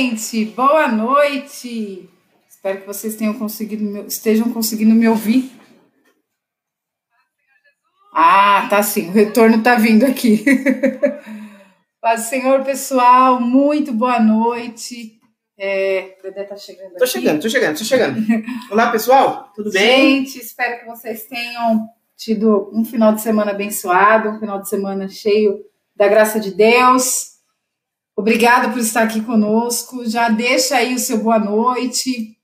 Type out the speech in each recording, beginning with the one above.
Gente! Boa noite! Espero que vocês tenham conseguido, estejam conseguindo me ouvir. Ah, tá sim, o retorno tá vindo aqui. Paz Senhor, pessoal, muito boa noite. É, o Dedé tá chegando Tô chegando, tô chegando, tô chegando. Olá, pessoal, tudo bem? Gente, espero que vocês tenham tido um final de semana abençoado, um final de semana cheio da graça de Deus. Obrigado por estar aqui conosco. Já deixa aí o seu boa noite.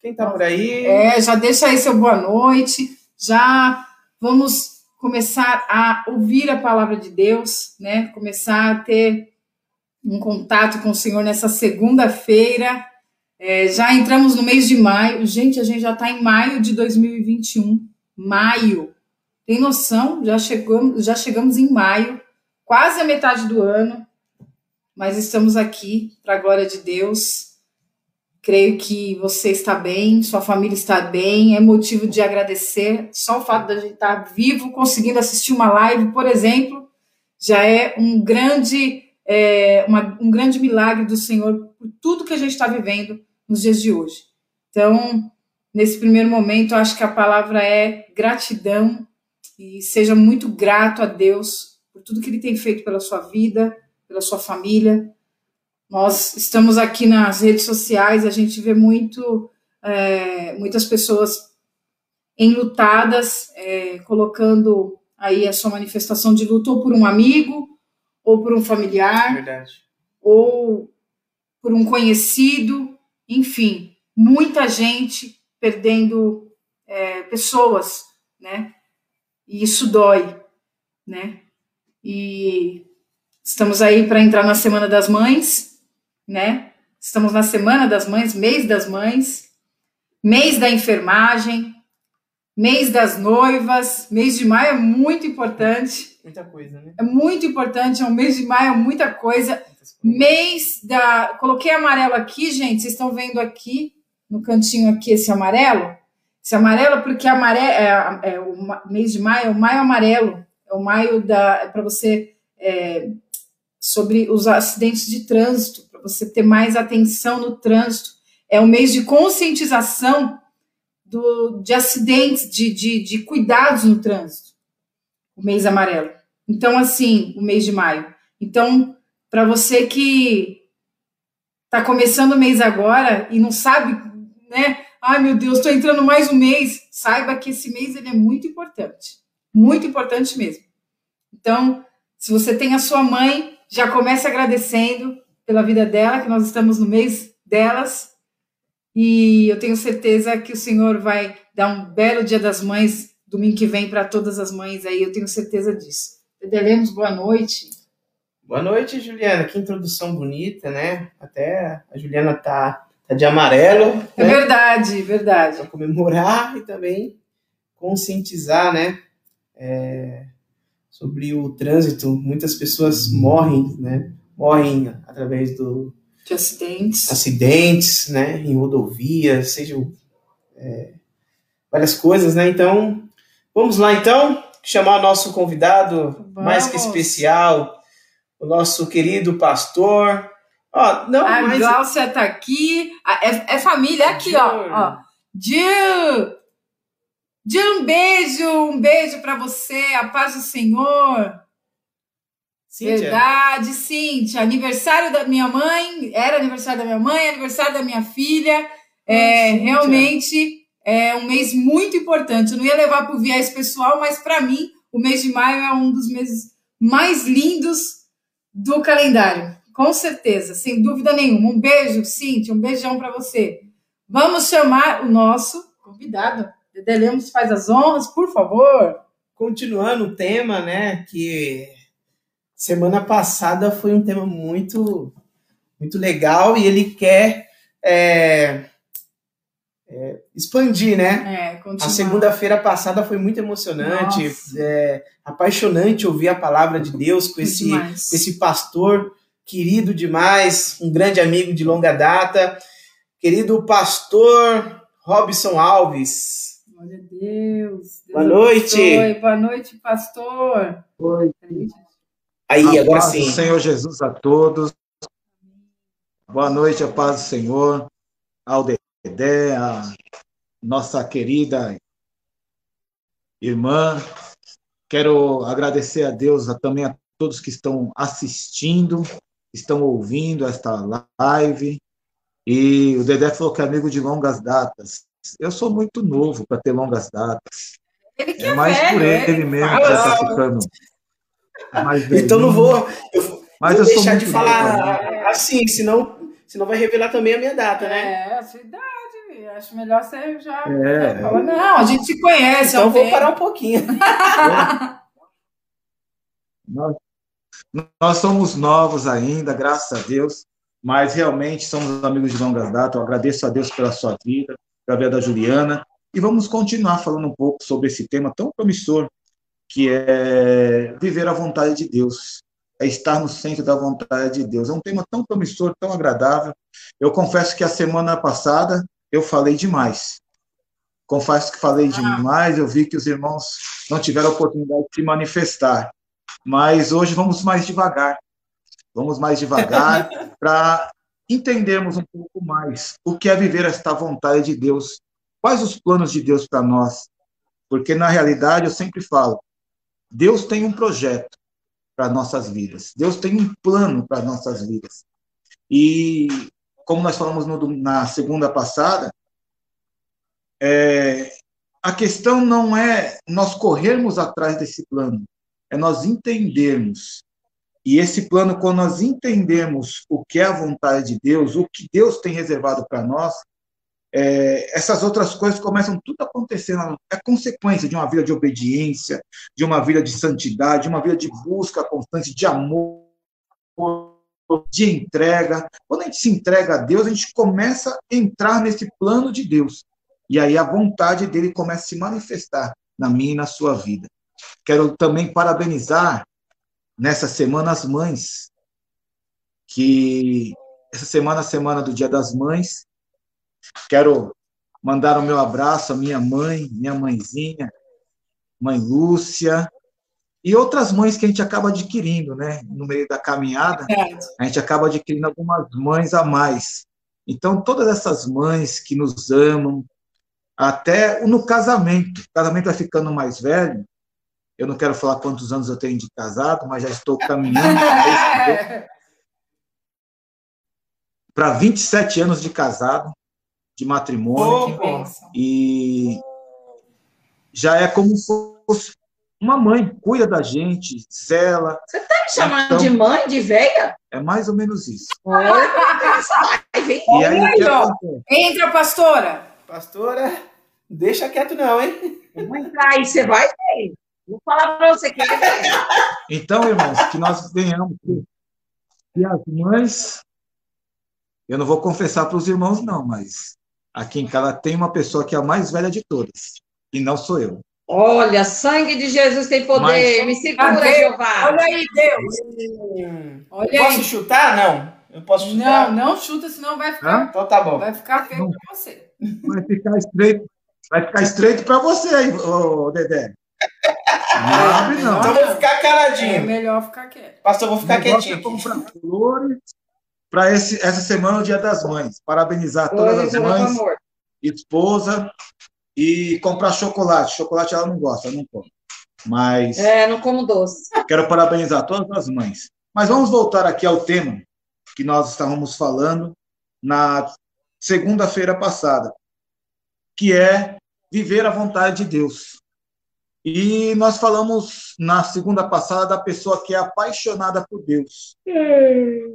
Quem tá por aí? É, já deixa aí seu boa noite. Já vamos começar a ouvir a palavra de Deus, né? Começar a ter um contato com o Senhor nessa segunda-feira. É, já entramos no mês de maio. Gente, a gente já está em maio de 2021. Maio. Tem noção? Já chegamos, já chegamos em maio, quase a metade do ano, mas estamos aqui para a glória de Deus Creio que você está bem, sua família está bem, é motivo de agradecer. Só o fato de a gente estar vivo, conseguindo assistir uma live, por exemplo, já é um grande, é, uma, um grande milagre do Senhor por tudo que a gente está vivendo nos dias de hoje. Então, nesse primeiro momento, eu acho que a palavra é gratidão e seja muito grato a Deus por tudo que Ele tem feito pela sua vida, pela sua família, nós estamos aqui nas redes sociais, a gente vê muito, é, muitas pessoas enlutadas, é, colocando aí a sua manifestação de luto ou por um amigo, ou por um familiar, Verdade. ou por um conhecido, enfim, muita gente perdendo é, pessoas, né? E isso dói, né? E estamos aí para entrar na Semana das Mães, né? Estamos na Semana das Mães, mês das mães, mês da enfermagem, mês das noivas, mês de maio é muito importante. Muita coisa, né? É muito importante, é um mês de maio, é muita coisa. Mês da. Coloquei amarelo aqui, gente. Vocês estão vendo aqui, no cantinho aqui, esse amarelo? Esse amarelo, porque amarelo, é, é, o mês de maio é o maio amarelo. É o maio da. É para você. É, sobre os acidentes de trânsito você ter mais atenção no trânsito. É um mês de conscientização do, de acidentes, de, de, de cuidados no trânsito. O mês amarelo. Então, assim, o mês de maio. Então, para você que está começando o mês agora e não sabe, né? Ai, meu Deus, estou entrando mais um mês. Saiba que esse mês ele é muito importante. Muito importante mesmo. Então, se você tem a sua mãe, já comece agradecendo pela vida dela, que nós estamos no mês delas. E eu tenho certeza que o Senhor vai dar um belo Dia das Mães domingo que vem para todas as mães aí, eu tenho certeza disso. Pedelemos, boa noite. Boa noite, Juliana. Que introdução bonita, né? Até a Juliana tá, tá de amarelo. É né? verdade, verdade. Para comemorar e também conscientizar, né? É, sobre o trânsito. Muitas pessoas morrem, né? morrem através do, de acidentes, acidentes, né, em rodovias, sejam é, várias coisas, né? Então, vamos lá então chamar o nosso convidado vamos. mais que especial, o nosso querido pastor. Ó, não, a mas... Gláucia tá aqui, é, é família, é aqui, ó, ó. Gil, Gil, um beijo, um beijo para você, a paz do Senhor. Cíntia. Verdade, Cíntia. Aniversário da minha mãe, era aniversário da minha mãe, aniversário da minha filha. É, realmente é um mês muito importante. Eu não ia levar para o viés pessoal, mas para mim, o mês de maio é um dos meses mais lindos do calendário. Com certeza, sem dúvida nenhuma. Um beijo, Cíntia, um beijão para você. Vamos chamar o nosso convidado. Dedé Lemos faz as honras, por favor. Continuando o tema, né, que semana passada foi um tema muito, muito legal e ele quer é, é, expandir, né? É, a segunda-feira passada foi muito emocionante, é, apaixonante ouvir a palavra de Deus com esse, esse pastor querido demais, um grande amigo de longa data, querido pastor Robson Alves. Glória a Deus. Deus Boa noite. Oi, boa noite, pastor. Oi. Aí, a agora sim. Senhor Jesus a todos. Boa noite, a paz do Senhor, ao Dedé, a nossa querida irmã. Quero agradecer a Deus, a, também a todos que estão assistindo, estão ouvindo esta live. E o Dedé falou que é amigo de longas datas. Eu sou muito novo para ter longas datas. Ele é mais velho, por ele, ele mesmo que já está ficando. então não vou. Eu, Mas vou eu deixar de falar assim, senão Senão vai revelar também a minha data, né? É, a sua idade. Acho melhor você já é. falar, não, a gente se conhece. Então vou parar um pouquinho. nós, nós somos novos ainda, graças a Deus, mas realmente somos amigos de longas datas. Eu agradeço a Deus pela sua vida, vida da Juliana. E vamos continuar falando um pouco sobre esse tema tão promissor, que é viver a vontade de Deus é estar no centro da vontade de Deus. É um tema tão promissor, tão agradável. Eu confesso que a semana passada eu falei demais. Confesso que falei demais, eu vi que os irmãos não tiveram a oportunidade de se manifestar. Mas hoje vamos mais devagar. Vamos mais devagar para entendermos um pouco mais o que é viver esta vontade de Deus. Quais os planos de Deus para nós? Porque, na realidade, eu sempre falo, Deus tem um projeto para nossas vidas. Deus tem um plano para nossas vidas. E como nós falamos no, na segunda passada, é, a questão não é nós corrermos atrás desse plano, é nós entendermos. E esse plano, quando nós entendemos o que é a vontade de Deus, o que Deus tem reservado para nós, é, essas outras coisas começam tudo a acontecer. É consequência de uma vida de obediência, de uma vida de santidade, de uma vida de busca constante, de amor, de entrega. Quando a gente se entrega a Deus, a gente começa a entrar nesse plano de Deus. E aí a vontade dele começa a se manifestar na minha e na sua vida. Quero também parabenizar nessa semana as mães, que essa semana, a semana do Dia das Mães, Quero mandar o meu abraço à minha mãe, minha mãezinha, mãe Lúcia, e outras mães que a gente acaba adquirindo, né? No meio da caminhada, a gente acaba adquirindo algumas mães a mais. Então, todas essas mães que nos amam, até no casamento, o casamento vai ficando mais velho. Eu não quero falar quantos anos eu tenho de casado, mas já estou caminhando para 27 anos de casado de matrimônio oh, e já é como se fosse uma mãe, cuida da gente, zela. Você está me chamando então, de mãe, de velha? É mais ou menos isso. e aí, aí entra, pastora. Pastora, deixa quieto não, hein? Vou entrar aí, você vai ver. Vou falar para você que Então, irmãos, que nós venhamos que as mães, eu não vou confessar para os irmãos não, mas Aqui em casa tem uma pessoa que é a mais velha de todas, e não sou eu. Olha, sangue de Jesus tem poder. Mas... Me segura, Deus, Jeová. Olha aí, Deus. Olha eu posso chutar? Não. Eu posso chutar? Não, não chuta, senão vai ficar. Hã? Então tá bom. Vai ficar feio para você. Vai ficar estreito. Vai ficar estreito para você aí, ô, Dedé. Não, não. Então vou ficar caladinho. É melhor ficar quieto. Pastor, vou ficar quietinho. É comprar flores para essa semana, o Dia das Mães. Parabenizar todas as mães, esposa, e comprar chocolate. Chocolate ela não gosta, ela não come. Mas. É, não como doce. Quero parabenizar todas as mães. Mas vamos voltar aqui ao tema que nós estávamos falando na segunda-feira passada, que é viver a vontade de Deus. E nós falamos na segunda passada da pessoa que é apaixonada por Deus.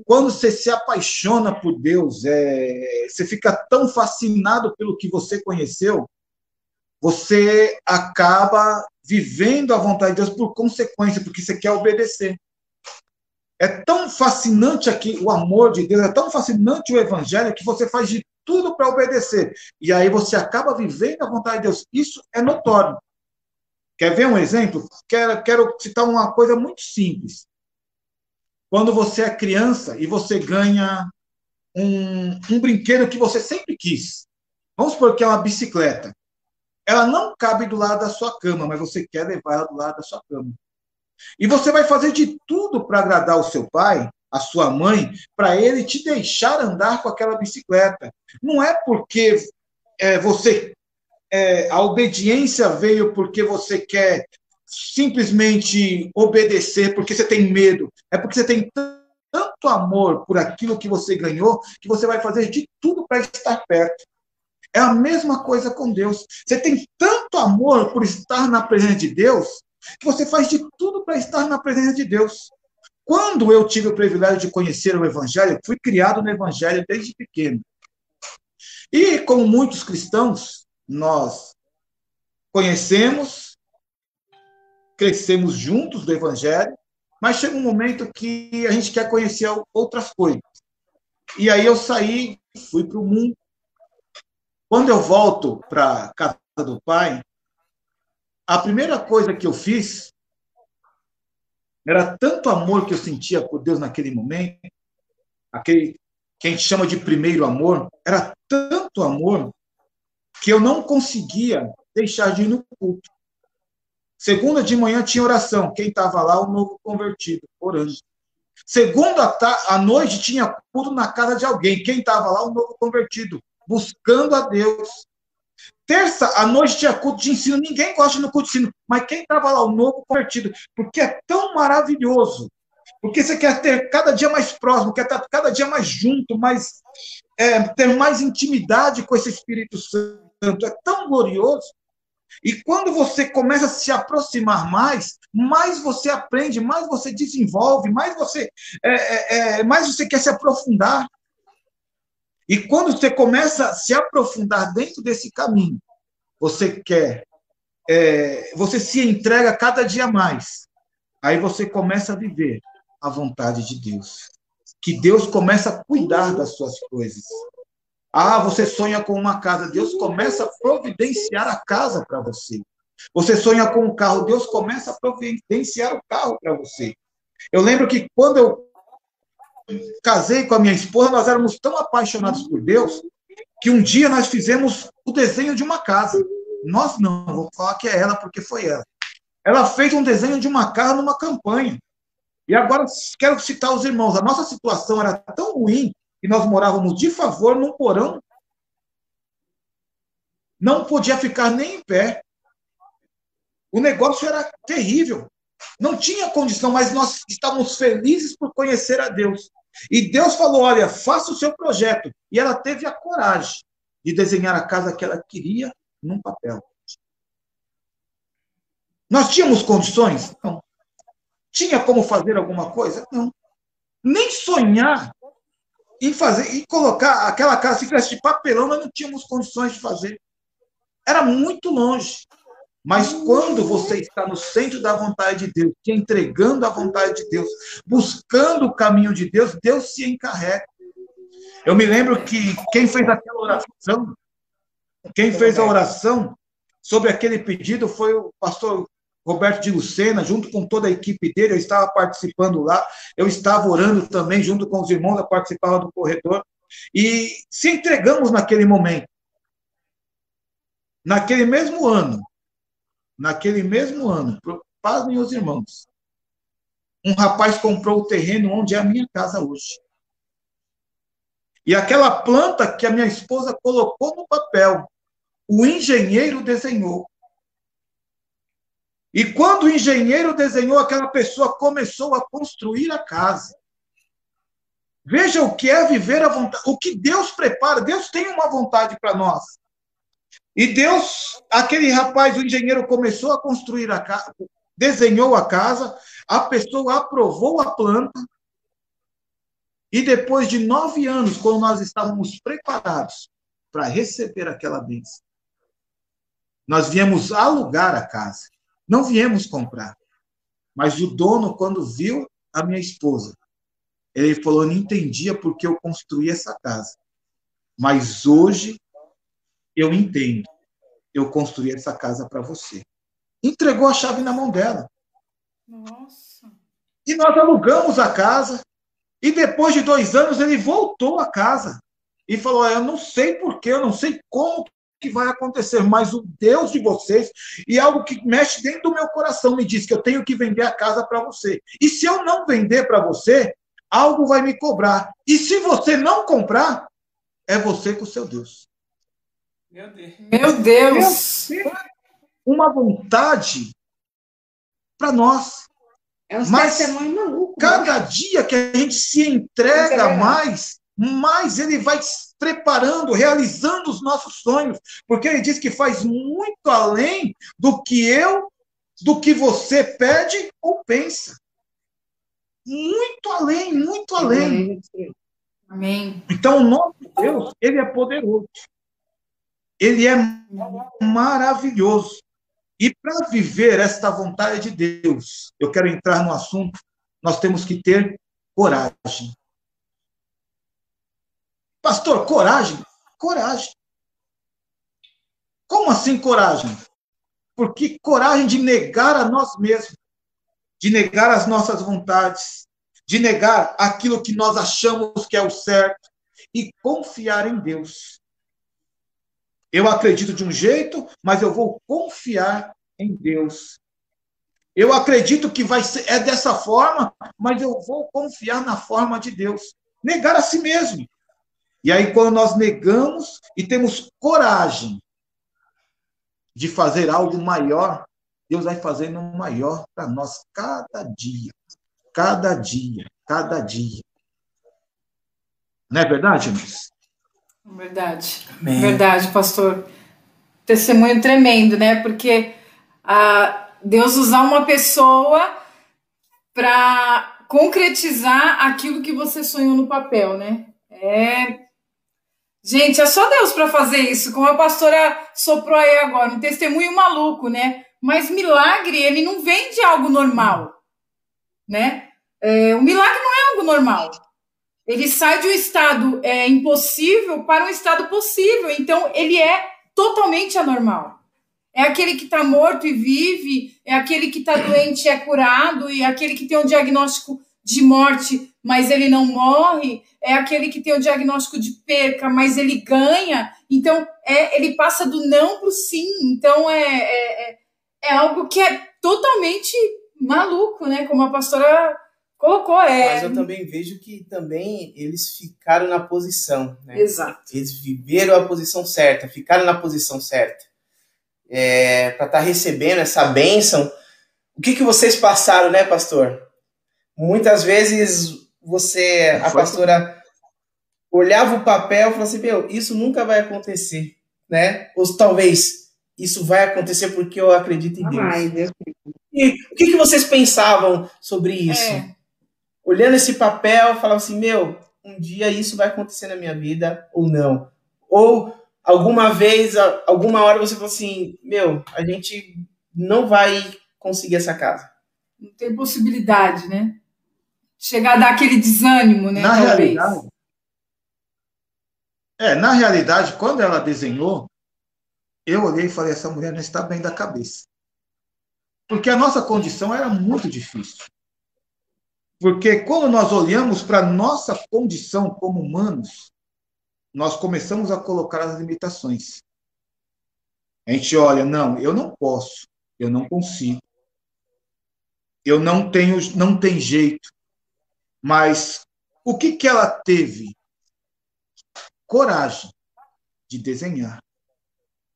Quando você se apaixona por Deus, é, você fica tão fascinado pelo que você conheceu, você acaba vivendo a vontade de Deus por consequência, porque você quer obedecer. É tão fascinante aqui o amor de Deus, é tão fascinante o evangelho que você faz de tudo para obedecer. E aí você acaba vivendo a vontade de Deus. Isso é notório. Quer ver um exemplo? Quero, quero citar uma coisa muito simples. Quando você é criança e você ganha um, um brinquedo que você sempre quis. Vamos supor que é uma bicicleta. Ela não cabe do lado da sua cama, mas você quer levar ela do lado da sua cama. E você vai fazer de tudo para agradar o seu pai, a sua mãe, para ele te deixar andar com aquela bicicleta. Não é porque é, você. É, a obediência veio porque você quer simplesmente obedecer, porque você tem medo. É porque você tem tanto amor por aquilo que você ganhou, que você vai fazer de tudo para estar perto. É a mesma coisa com Deus. Você tem tanto amor por estar na presença de Deus, que você faz de tudo para estar na presença de Deus. Quando eu tive o privilégio de conhecer o Evangelho, fui criado no Evangelho desde pequeno. E, como muitos cristãos, nós conhecemos, crescemos juntos do Evangelho, mas chega um momento que a gente quer conhecer outras coisas. E aí eu saí, fui para o mundo. Quando eu volto para casa do pai, a primeira coisa que eu fiz era tanto amor que eu sentia por Deus naquele momento, aquele que a gente chama de primeiro amor, era tanto amor que eu não conseguia deixar de ir no culto. Segunda de manhã tinha oração. Quem estava lá, o novo convertido, orando. Segunda à noite tinha culto na casa de alguém. Quem estava lá, o novo convertido, buscando a Deus, Terça à noite tinha culto de ensino. Ninguém gosta no culto de ensino. Mas quem estava lá, o novo convertido, porque é tão maravilhoso. Porque você quer ter cada dia mais próximo, quer estar cada dia mais junto, mais, é, ter mais intimidade com esse Espírito Santo. É tão glorioso. E quando você começa a se aproximar mais, mais você aprende, mais você desenvolve, mais você, é, é, é mais você quer se aprofundar. E quando você começa a se aprofundar dentro desse caminho, você quer, é, você se entrega cada dia mais. Aí você começa a viver a vontade de Deus. Que Deus começa a cuidar das suas coisas. Ah, você sonha com uma casa, Deus começa a providenciar a casa para você. Você sonha com um carro, Deus começa a providenciar o carro para você. Eu lembro que quando eu casei com a minha esposa, nós éramos tão apaixonados por Deus que um dia nós fizemos o desenho de uma casa. Nós não, vou falar que é ela porque foi ela. Ela fez um desenho de uma casa numa campanha. E agora quero citar os irmãos. A nossa situação era tão ruim nós morávamos de favor num porão. Não podia ficar nem em pé. O negócio era terrível. Não tinha condição, mas nós estávamos felizes por conhecer a Deus. E Deus falou: olha, faça o seu projeto. E ela teve a coragem de desenhar a casa que ela queria num papel. Nós tínhamos condições? Não. Tinha como fazer alguma coisa? Não. Nem sonhar em fazer, e colocar aquela casa, se tivesse de papelão, nós não tínhamos condições de fazer. Era muito longe. Mas quando você está no centro da vontade de Deus, te entregando a vontade de Deus, buscando o caminho de Deus, Deus se encarrega. Eu me lembro que quem fez aquela oração, quem fez a oração sobre aquele pedido foi o pastor Roberto de Lucena, junto com toda a equipe dele, eu estava participando lá, eu estava orando também, junto com os irmãos que participavam do corredor, e se entregamos naquele momento. Naquele mesmo ano, naquele mesmo ano, pasmem os irmãos, um rapaz comprou o terreno onde é a minha casa hoje. E aquela planta que a minha esposa colocou no papel, o engenheiro desenhou. E quando o engenheiro desenhou, aquela pessoa começou a construir a casa. Veja o que é viver a vontade, o que Deus prepara. Deus tem uma vontade para nós. E Deus, aquele rapaz, o engenheiro, começou a construir a casa, desenhou a casa, a pessoa aprovou a planta, e depois de nove anos, quando nós estávamos preparados para receber aquela bênção, nós viemos alugar a casa, não viemos comprar. Mas o dono, quando viu a minha esposa, ele falou: não entendia porque eu construí essa casa. Mas hoje eu entendo. Eu construí essa casa para você. Entregou a chave na mão dela. Nossa. E nós alugamos a casa. E depois de dois anos, ele voltou à casa. E falou: Eu não sei porquê, eu não sei como que vai acontecer, mas o Deus de vocês, e algo que mexe dentro do meu coração, me diz que eu tenho que vender a casa para você. E se eu não vender para você, algo vai me cobrar. E se você não comprar, é você com o seu Deus. Meu Deus. Meu Deus. Uma vontade para nós. É um Mas maluco. Né? Cada né? dia que a gente se entrega é mais, mais ele vai preparando, realizando os nossos sonhos, porque ele diz que faz muito além do que eu, do que você pede ou pensa. Muito além, muito além. Amém. Então, o nosso Deus, ele é poderoso. Ele é maravilhoso. E para viver esta vontade de Deus, eu quero entrar no assunto, nós temos que ter coragem. Pastor, coragem? Coragem. Como assim coragem? Porque coragem de negar a nós mesmos, de negar as nossas vontades, de negar aquilo que nós achamos que é o certo e confiar em Deus. Eu acredito de um jeito, mas eu vou confiar em Deus. Eu acredito que vai ser é dessa forma, mas eu vou confiar na forma de Deus. Negar a si mesmo. E aí, quando nós negamos e temos coragem de fazer algo maior, Deus vai fazendo um maior para nós cada dia. Cada dia, cada dia. Não é verdade, Miss? Verdade. Amém. Verdade, pastor. Testemunho tremendo, né? Porque ah, Deus usar uma pessoa para concretizar aquilo que você sonhou no papel, né? É Gente, é só Deus para fazer isso, como a pastora soprou aí agora, um testemunho maluco, né? Mas milagre, ele não vem de algo normal, né? É, o milagre não é algo normal. Ele sai de um estado é, impossível para um estado possível. Então, ele é totalmente anormal. É aquele que está morto e vive, é aquele que está doente e é curado, e é aquele que tem um diagnóstico de morte, mas ele não morre, é aquele que tem o diagnóstico de perca, mas ele ganha. Então, é, ele passa do não para o sim. Então, é, é, é, é algo que é totalmente maluco, né? Como a pastora colocou. É... Mas eu também vejo que também eles ficaram na posição. Né? Exato. Eles viveram a posição certa, ficaram na posição certa. É, para estar tá recebendo essa bênção. O que, que vocês passaram, né, pastor? Muitas vezes você, a pastora, olhava o papel e falava assim, meu, isso nunca vai acontecer, né? Ou talvez isso vai acontecer porque eu acredito em Deus. Ai, Deus. E o que, que vocês pensavam sobre isso? É. Olhando esse papel, falava assim, meu, um dia isso vai acontecer na minha vida ou não? Ou alguma vez, alguma hora você falou assim, meu, a gente não vai conseguir essa casa. Não tem possibilidade, né? Chegar a dar aquele desânimo, né? Na talvez. realidade. É, na realidade, quando ela desenhou, eu olhei e falei: essa mulher não está bem da cabeça. Porque a nossa condição era muito difícil. Porque quando nós olhamos para a nossa condição como humanos, nós começamos a colocar as limitações. A gente olha, não, eu não posso, eu não consigo, eu não tenho, não tem jeito, mas o que, que ela teve? Coragem de desenhar.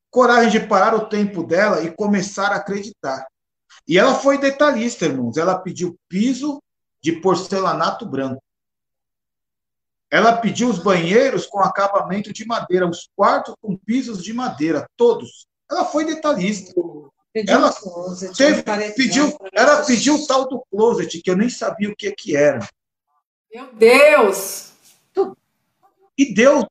Coragem de parar o tempo dela e começar a acreditar. E ela foi detalhista, irmãos. Ela pediu piso de porcelanato branco. Ela pediu os banheiros com acabamento de madeira, os quartos com pisos de madeira, todos. Ela foi detalhista. Pediu ela closet, teve, pediu, ela pediu o tal do closet, que eu nem sabia o que, que era. Meu Deus! E Deus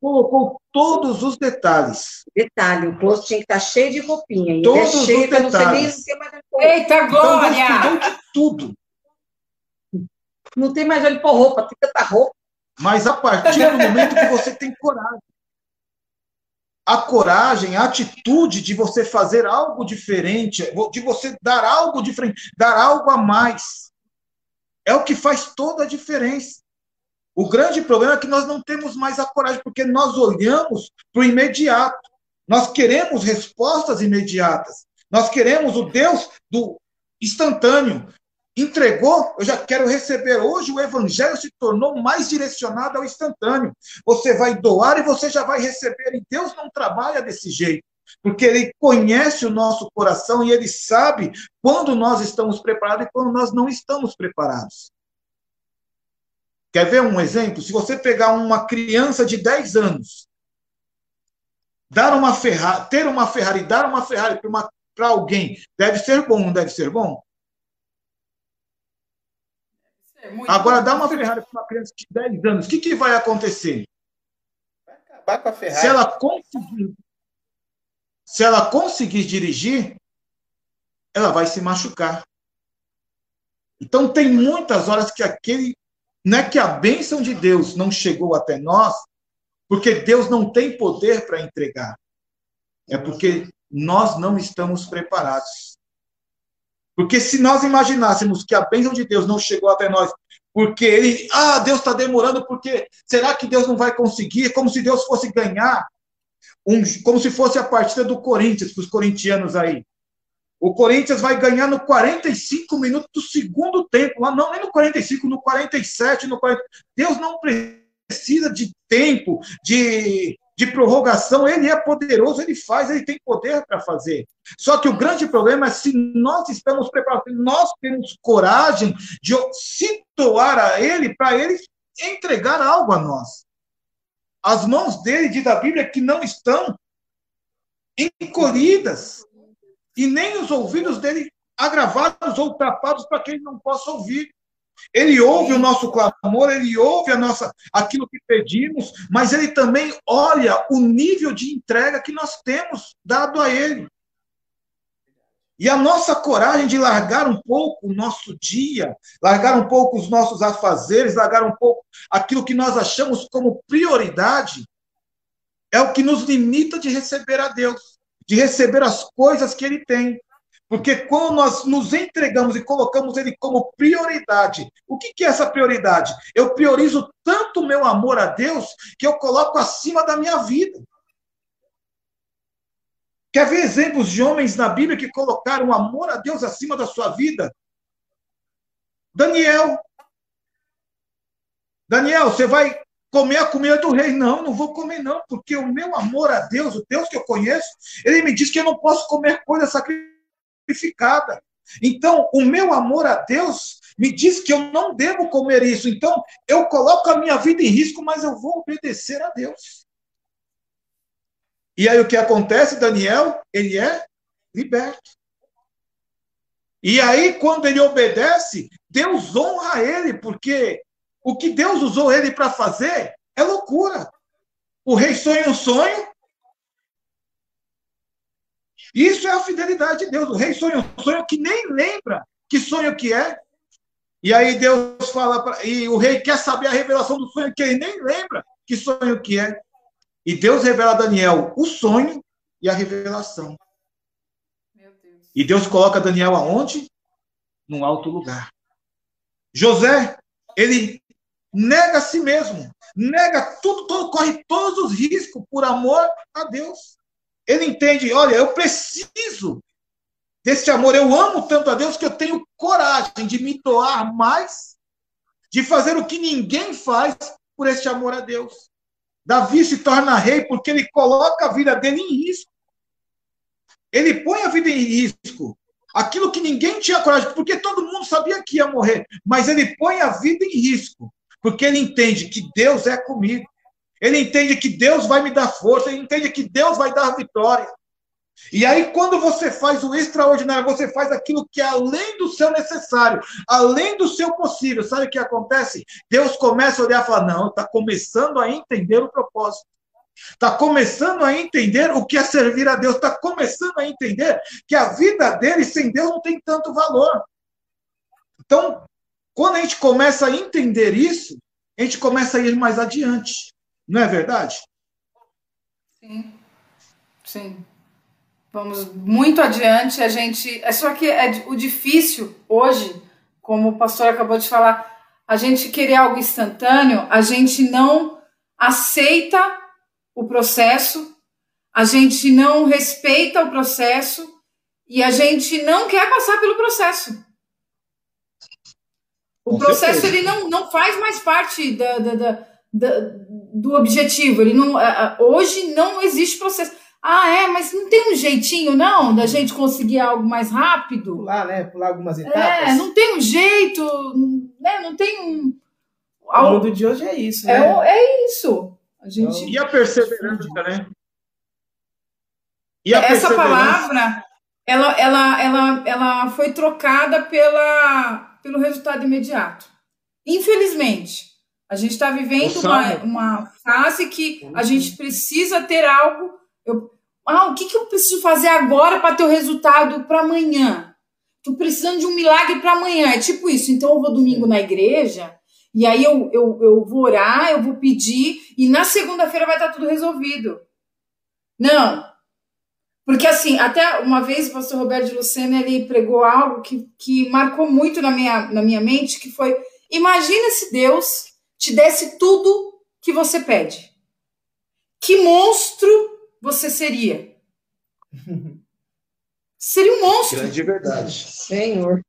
colocou todos os detalhes. Detalhe, o closet tinha que estar cheio de roupinha. E todos é cheio, os detalhes. Não sei nem se mais Eita, glória! Então, Deus de tudo. Não tem mais olho por roupa, tem tanta roupa. Mas a partir do momento que você tem coragem, a coragem, a atitude de você fazer algo diferente, de você dar algo diferente, dar algo a mais, é o que faz toda a diferença. O grande problema é que nós não temos mais a coragem, porque nós olhamos para o imediato. Nós queremos respostas imediatas. Nós queremos o Deus do instantâneo. entregou, eu já quero receber. Hoje o evangelho se tornou mais direcionado ao instantâneo. Você vai doar e você já vai receber. E Deus não trabalha desse jeito, porque Ele conhece o nosso coração e Ele sabe quando nós estamos preparados e quando nós não estamos preparados. Quer ver um exemplo? Se você pegar uma criança de 10 anos, dar uma Ferrari, ter uma Ferrari, dar uma Ferrari para alguém, deve ser bom, não deve ser bom? Agora, dá uma Ferrari para uma criança de 10 anos, o que, que vai acontecer? Vai acabar com a Ferrari. Se ela conseguir, se ela conseguir dirigir, ela vai se machucar. Então, tem muitas horas que aquele. Não é que a bênção de Deus não chegou até nós, porque Deus não tem poder para entregar. É porque nós não estamos preparados. Porque se nós imaginássemos que a bênção de Deus não chegou até nós, porque ele, ah, Deus está demorando, porque será que Deus não vai conseguir? É como se Deus fosse ganhar, um, como se fosse a partida do Corinthians, para os corintianos aí. O Corinthians vai ganhar no 45 minutos do segundo tempo, lá não nem no 45, no 47, no 40. Deus não precisa de tempo, de de prorrogação, ele é poderoso, ele faz, ele tem poder para fazer. Só que o grande problema é se nós estamos preparados, nós temos coragem de se doar a ele para ele entregar algo a nós. As mãos dele, diz a Bíblia, que não estão encolhidas, e nem os ouvidos dele agravados ou tapados para que ele não possa ouvir. Ele ouve o nosso clamor, ele ouve a nossa aquilo que pedimos, mas ele também olha o nível de entrega que nós temos dado a ele. E a nossa coragem de largar um pouco o nosso dia, largar um pouco os nossos afazeres, largar um pouco aquilo que nós achamos como prioridade, é o que nos limita de receber a Deus, de receber as coisas que Ele tem. Porque quando nós nos entregamos e colocamos ele como prioridade, o que, que é essa prioridade? Eu priorizo tanto o meu amor a Deus que eu coloco acima da minha vida. Quer ver exemplos de homens na Bíblia que colocaram o amor a Deus acima da sua vida? Daniel. Daniel, você vai comer a comida do rei? Não, não vou comer não, porque o meu amor a Deus, o Deus que eu conheço, ele me diz que eu não posso comer coisa sacrificada. Então, o meu amor a Deus me diz que eu não devo comer isso. Então, eu coloco a minha vida em risco, mas eu vou obedecer a Deus. E aí o que acontece, Daniel? Ele é liberto. E aí, quando ele obedece, Deus honra ele, porque o que Deus usou ele para fazer é loucura. O rei sonha um sonho, isso é a fidelidade de Deus. O rei sonha um sonho que nem lembra que sonho que é. E aí Deus fala, pra, e o rei quer saber a revelação do sonho que ele nem lembra que sonho que é. E Deus revela a Daniel o sonho e a revelação. Deus. E Deus coloca Daniel aonde? Num alto lugar. José, ele nega a si mesmo, nega tudo, todo, corre todos os riscos por amor a Deus. Ele entende, olha, eu preciso desse amor, eu amo tanto a Deus que eu tenho coragem de me doar mais, de fazer o que ninguém faz por este amor a Deus. Davi se torna rei porque ele coloca a vida dele em risco. Ele põe a vida em risco. Aquilo que ninguém tinha coragem, porque todo mundo sabia que ia morrer, mas ele põe a vida em risco, porque ele entende que Deus é comigo. Ele entende que Deus vai me dar força, ele entende que Deus vai dar vitória. E aí, quando você faz o extraordinário, você faz aquilo que é além do seu necessário, além do seu possível. Sabe o que acontece? Deus começa a olhar e falar: não, está começando a entender o propósito. Está começando a entender o que é servir a Deus. Está começando a entender que a vida dele sem Deus não tem tanto valor. Então, quando a gente começa a entender isso, a gente começa a ir mais adiante. Não é verdade? Sim. Sim. Vamos muito adiante. A gente. É só que é o difícil hoje, como o pastor acabou de falar, a gente querer algo instantâneo, a gente não aceita o processo, a gente não respeita o processo e a gente não quer passar pelo processo. O Com processo certeza. ele não, não faz mais parte da, da, da, da do objetivo. Ele não, hoje não existe processo. Ah, é, mas não tem um jeitinho, não, da gente conseguir algo mais rápido? Pular, né? Pular algumas é, etapas. É, não tem um jeito, né? Não tem um. O mundo de hoje é isso, né? É, é isso. A gente... E a perseverança, né? E a Essa palavra, ela, ela, ela, ela foi trocada pela, pelo resultado imediato. Infelizmente, a gente está vivendo uma, uma fase que a gente precisa ter algo. Eu, ah, o que, que eu preciso fazer agora para ter o resultado para amanhã? Estou precisando de um milagre para amanhã. É tipo isso. Então eu vou domingo na igreja e aí eu, eu, eu vou orar, eu vou pedir, e na segunda-feira vai estar tudo resolvido. Não. Porque assim, até uma vez o pastor Roberto de Lucena ele pregou algo que, que marcou muito na minha, na minha mente, que foi: imagina se Deus te desse tudo que você pede. Que monstro você seria? Seria um monstro. Grande verdade. Senhor.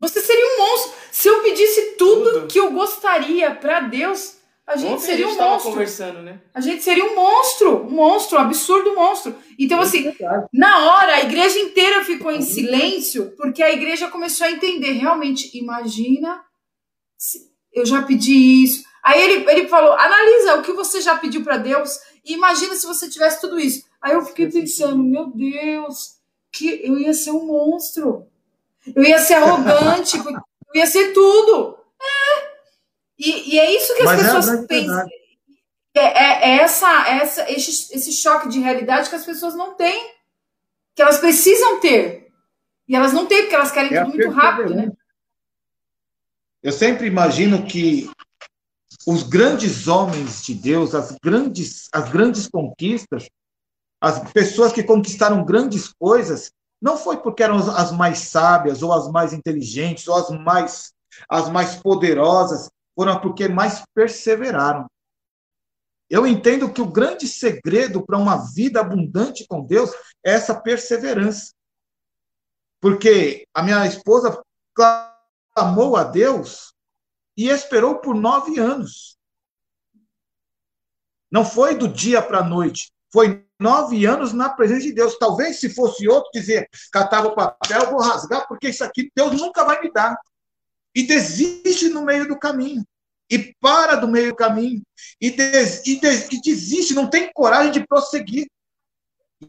Você seria um monstro. Se eu pedisse tudo, tudo. que eu gostaria para Deus, a gente Ontem seria a gente um monstro. conversando, né? A gente seria um monstro, um monstro, um absurdo monstro. Então, é assim, verdade. na hora, a igreja inteira ficou em silêncio, porque a igreja começou a entender. Realmente, imagina, eu já pedi isso. Aí ele, ele falou: analisa o que você já pediu para Deus e imagina se você tivesse tudo isso. Aí eu fiquei pensando: meu Deus, que eu ia ser um monstro. Eu ia ser arrogante, eu ia ser tudo. É. E, e é isso que as Mas é pessoas é pensam. É, é, essa, essa, esse, esse choque de realidade que as pessoas não têm. Que elas precisam ter. E elas não têm, porque elas querem é tudo muito rápido, né? Eu sempre imagino que os grandes homens de Deus, as grandes, as grandes conquistas, as pessoas que conquistaram grandes coisas, não foi porque eram as mais sábias, ou as mais inteligentes, ou as mais, as mais poderosas, foram porque mais perseveraram. Eu entendo que o grande segredo para uma vida abundante com Deus é essa perseverança. Porque a minha esposa clamou a Deus e esperou por nove anos. Não foi do dia para a noite, foi nove anos na presença de Deus. Talvez se fosse outro dizer, catava o papel, vou rasgar, porque isso aqui Deus nunca vai me dar. E desiste no meio do caminho. E para do meio do caminho. E, des, e, des, e desiste, não tem coragem de prosseguir.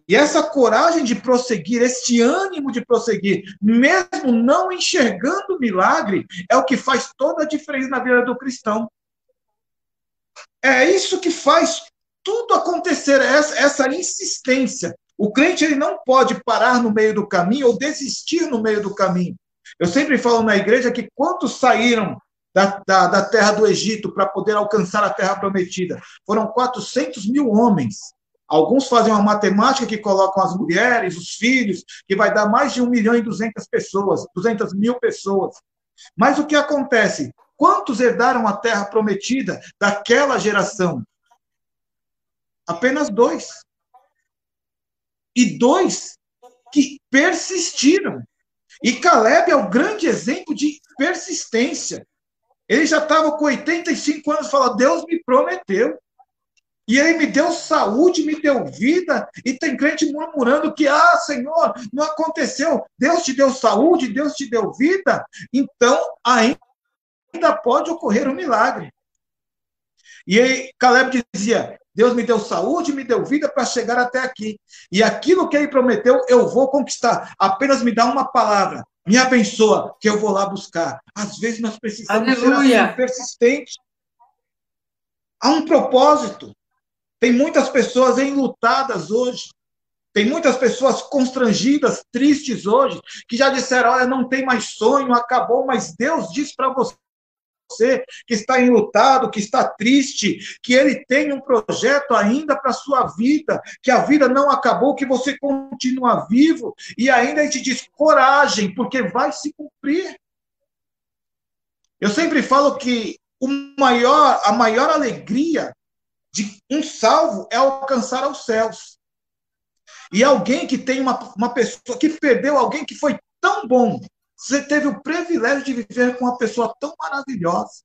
E essa coragem de prosseguir, este ânimo de prosseguir, mesmo não enxergando o milagre, é o que faz toda a diferença na vida do cristão. É isso que faz tudo acontecer, essa, essa insistência. O crente ele não pode parar no meio do caminho ou desistir no meio do caminho. Eu sempre falo na igreja que quantos saíram da, da, da terra do Egito para poder alcançar a terra prometida? Foram 400 mil homens. Alguns fazem uma matemática que colocam as mulheres, os filhos, que vai dar mais de 1 milhão e 200 pessoas, 200 mil pessoas. Mas o que acontece? Quantos herdaram a terra prometida daquela geração? Apenas dois. E dois que persistiram. E Caleb é o grande exemplo de persistência. Ele já estava com 85 anos, falando: Deus me prometeu. E ele me deu saúde, me deu vida, e tem crente murmurando que, ah, Senhor, não aconteceu. Deus te deu saúde, Deus te deu vida, então ainda pode ocorrer um milagre. E aí, Caleb dizia: Deus me deu saúde, me deu vida para chegar até aqui. E aquilo que ele prometeu, eu vou conquistar. Apenas me dá uma palavra. Me abençoa, que eu vou lá buscar. Às vezes nós precisamos Aleluia. ser assim, persistentes. Há um propósito. Tem muitas pessoas enlutadas hoje. Tem muitas pessoas constrangidas, tristes hoje, que já disseram: olha, não tem mais sonho, acabou, mas Deus diz para você você que está enlutado, que está triste, que ele tem um projeto ainda para sua vida, que a vida não acabou, que você continua vivo, e ainda ele te diz coragem, porque vai se cumprir. Eu sempre falo que o maior, a maior alegria de um salvo é alcançar aos céus. E alguém que tem uma, uma pessoa que perdeu alguém que foi tão bom, Você teve o privilégio de viver com uma pessoa tão maravilhosa.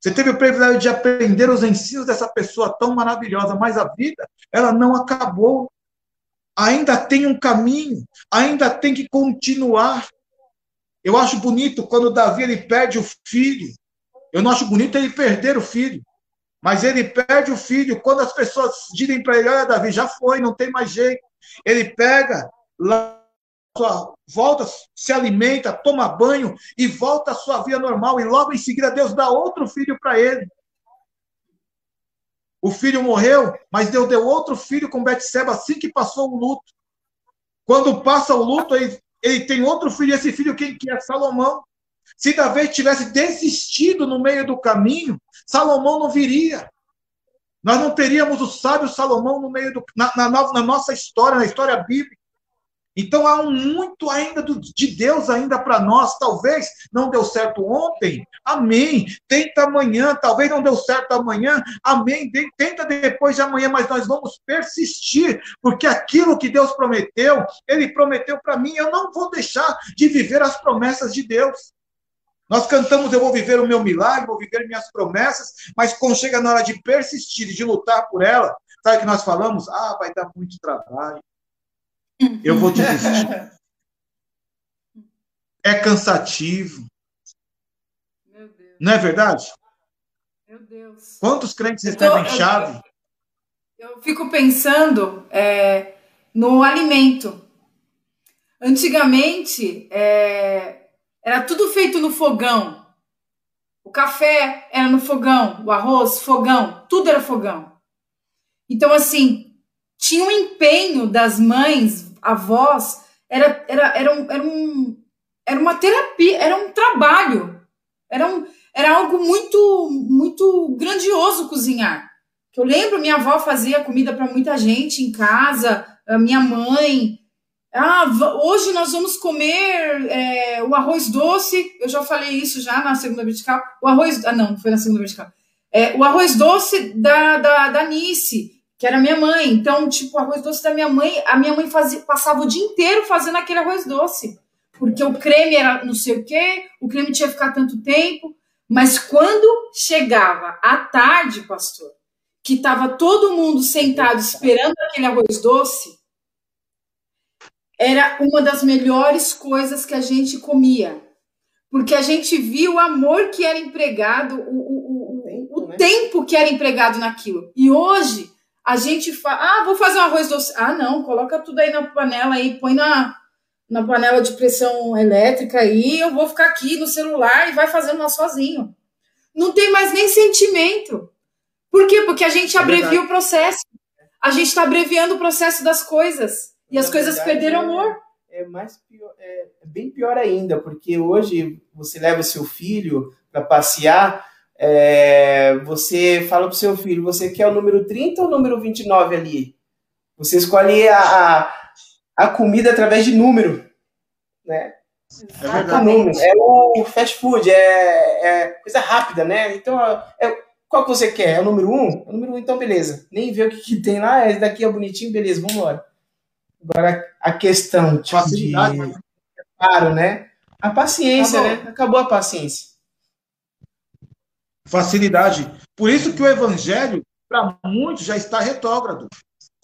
Você teve o privilégio de aprender os ensinos dessa pessoa tão maravilhosa, mas a vida, ela não acabou. Ainda tem um caminho, ainda tem que continuar. Eu acho bonito quando Davi ele perde o filho. Eu não acho bonito ele perder o filho. Mas ele perde o filho quando as pessoas dizem para ele: Olha, Davi, já foi, não tem mais jeito. Ele pega, volta, se alimenta, toma banho e volta à sua vida normal. E logo em seguida, Deus dá outro filho para ele. O filho morreu, mas Deus deu outro filho com Betseba assim que passou o luto. Quando passa o luto, ele, ele tem outro filho. Esse filho, quem que é? Salomão. Se Davi tivesse desistido no meio do caminho, Salomão não viria. Nós não teríamos o sábio Salomão no meio do, na, na, na nossa história, na história bíblica. Então há um muito ainda do, de Deus ainda para nós. Talvez não deu certo ontem, amém. Tenta amanhã, talvez não deu certo amanhã, amém. Tenta depois de amanhã, mas nós vamos persistir, porque aquilo que Deus prometeu, Ele prometeu para mim. Eu não vou deixar de viver as promessas de Deus. Nós cantamos, eu vou viver o meu milagre, vou viver minhas promessas, mas quando chega na hora de persistir, de lutar por ela, sabe o que nós falamos? Ah, vai dar muito trabalho. Eu vou desistir. É cansativo. Não é verdade? Meu Deus. Quantos crentes recebem tô, chave? Eu, eu, fico pensando é, no alimento. Antigamente, é, era tudo feito no fogão. O café era no fogão, o arroz, fogão, tudo era fogão. Então, assim, tinha um empenho das mães, avós, era, era, era, um, era, um, era uma terapia, era um trabalho, era, um, era algo muito, muito grandioso cozinhar. Eu lembro, minha avó fazia comida para muita gente em casa, minha mãe, ah, hoje nós vamos comer é, o arroz doce. Eu já falei isso já na segunda vertical. O arroz. Ah, não, foi na segunda vertical. É, o arroz doce da, da, da Nice, que era minha mãe. Então, tipo, o arroz doce da minha mãe, a minha mãe fazia, passava o dia inteiro fazendo aquele arroz doce. Porque o creme era não sei o quê, o creme tinha que ficar tanto tempo. Mas quando chegava à tarde, pastor, que estava todo mundo sentado esperando aquele arroz doce, era uma das melhores coisas que a gente comia. Porque a gente viu o amor que era empregado, o, o, o, tempo, o né? tempo que era empregado naquilo. E hoje a gente fala, ah, vou fazer um arroz doce. Ah, não, coloca tudo aí na panela aí, põe na, na panela de pressão elétrica aí, eu vou ficar aqui no celular e vai fazendo lá sozinho. Não tem mais nem sentimento. Por quê? Porque a gente é abrevia o processo. A gente está abreviando o processo das coisas. E as coisas verdade, perderam amor. É, é mais pior, é, é bem pior ainda, porque hoje você leva seu filho para passear, é, você fala para o seu filho, você quer o número 30 ou o número 29 ali? Você escolhe a, a, a comida através de número, né? É. É o fast food, é, é, coisa rápida, né? Então, é, qual que você quer? É o número 1? Um? É o número 1, um, então beleza. Nem vê o que, que tem lá, esse daqui é bonitinho, beleza, vamos embora. Agora, a questão tipo, Facilidade, de preparo, né? A paciência, Acabou. né? Acabou a paciência. Facilidade. Por isso que o evangelho, para muitos, já está retrógrado,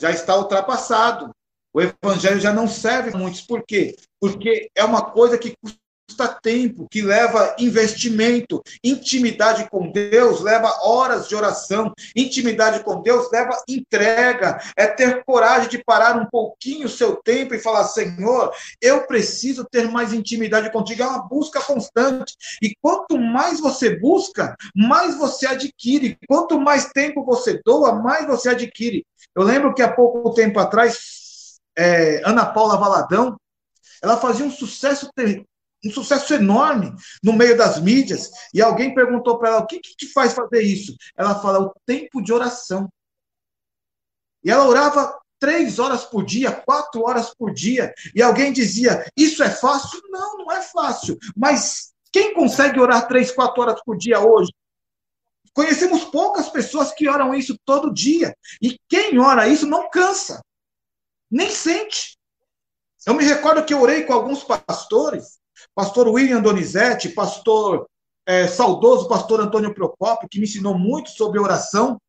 já está ultrapassado. O evangelho já não serve muitos. Por quê? Porque é uma coisa que custa tempo, que leva investimento. Intimidade com Deus leva horas de oração. Intimidade com Deus leva entrega. É ter coragem de parar um pouquinho o seu tempo e falar: Senhor, eu preciso ter mais intimidade contigo. É uma busca constante. E quanto mais você busca, mais você adquire. Quanto mais tempo você doa, mais você adquire. Eu lembro que há pouco tempo atrás, é, Ana Paula Valadão, ela fazia um sucesso um sucesso enorme no meio das mídias. E alguém perguntou para ela: o que, que te faz fazer isso? Ela fala: o tempo de oração. E ela orava três horas por dia, quatro horas por dia. E alguém dizia: Isso é fácil? Não, não é fácil. Mas quem consegue orar três, quatro horas por dia hoje? Conhecemos poucas pessoas que oram isso todo dia. E quem ora isso não cansa, nem sente. Eu me recordo que eu orei com alguns pastores pastor William Donizete, pastor é, saudoso pastor Antônio Procópio, que me ensinou muito sobre oração.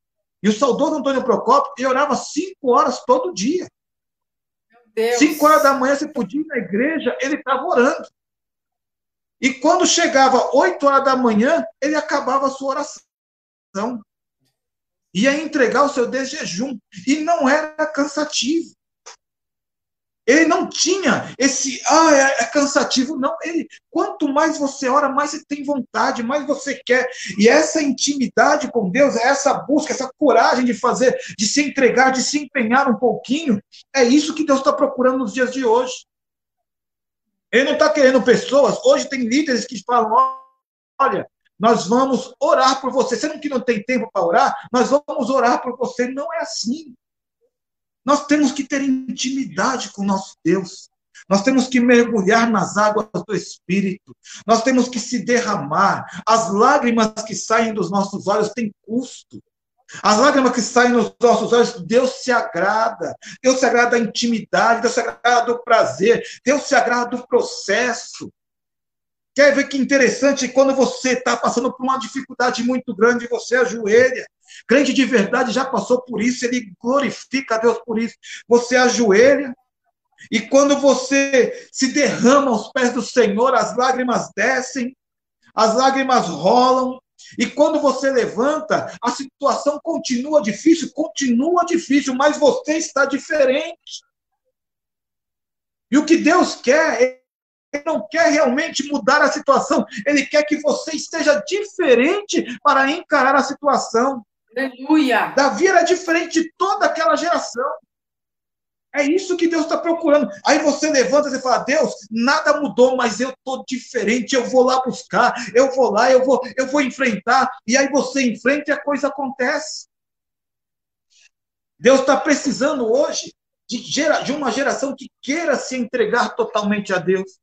E o saudoso Antônio Procópio, ele orava cinco horas todo dia. Cinco horas da manhã você podia ir na igreja, ele estava orando. E quando chegava oito horas da manhã, ele acabava a sua oração. Ia entregar o seu desjejum. E não era cansativo. Ele não tinha esse, ah, é, é, cansativo. Não, ele, quanto mais você ora, mais você tem vontade, mais você quer. E essa intimidade com Deus, essa busca, essa coragem de fazer, de se entregar, de se empenhar um pouquinho, é isso que Deus está procurando nos dias de hoje. Ele não está querendo pessoas. Hoje tem líderes que falam: olha, nós vamos orar por você. Não que não tem tempo para orar? Nós vamos orar por você. Não é assim. Nós temos que ter intimidade com nosso Deus. Nós temos que mergulhar nas águas do Espírito. Nós temos que se derramar. As lágrimas que saem dos nossos olhos têm custo. As lágrimas que saem nos nossos olhos, Deus se agrada. Deus se agrada da intimidade, Deus se agrada do prazer, Deus se agrada do processo. Quer ver que interessante? Quando você está passando por uma dificuldade muito grande, você ajoelha. Crente de verdade já passou por isso, ele glorifica a Deus por isso. Você ajoelha, e quando você se derrama aos pés do Senhor, as lágrimas descem, as lágrimas rolam, e quando você levanta, a situação continua difícil, continua difícil, mas você está diferente. E o que Deus quer, Ele não quer realmente mudar a situação, Ele quer que você esteja diferente para encarar a situação. Aleluia! Davi era diferente de toda aquela geração. É isso que Deus está procurando. Aí você levanta e fala: Deus, nada mudou, mas eu estou diferente. Eu vou lá buscar, eu vou lá, eu vou, eu vou enfrentar. E aí você enfrenta e a coisa acontece. Deus está precisando hoje de, gera, de uma geração que queira se entregar totalmente a Deus,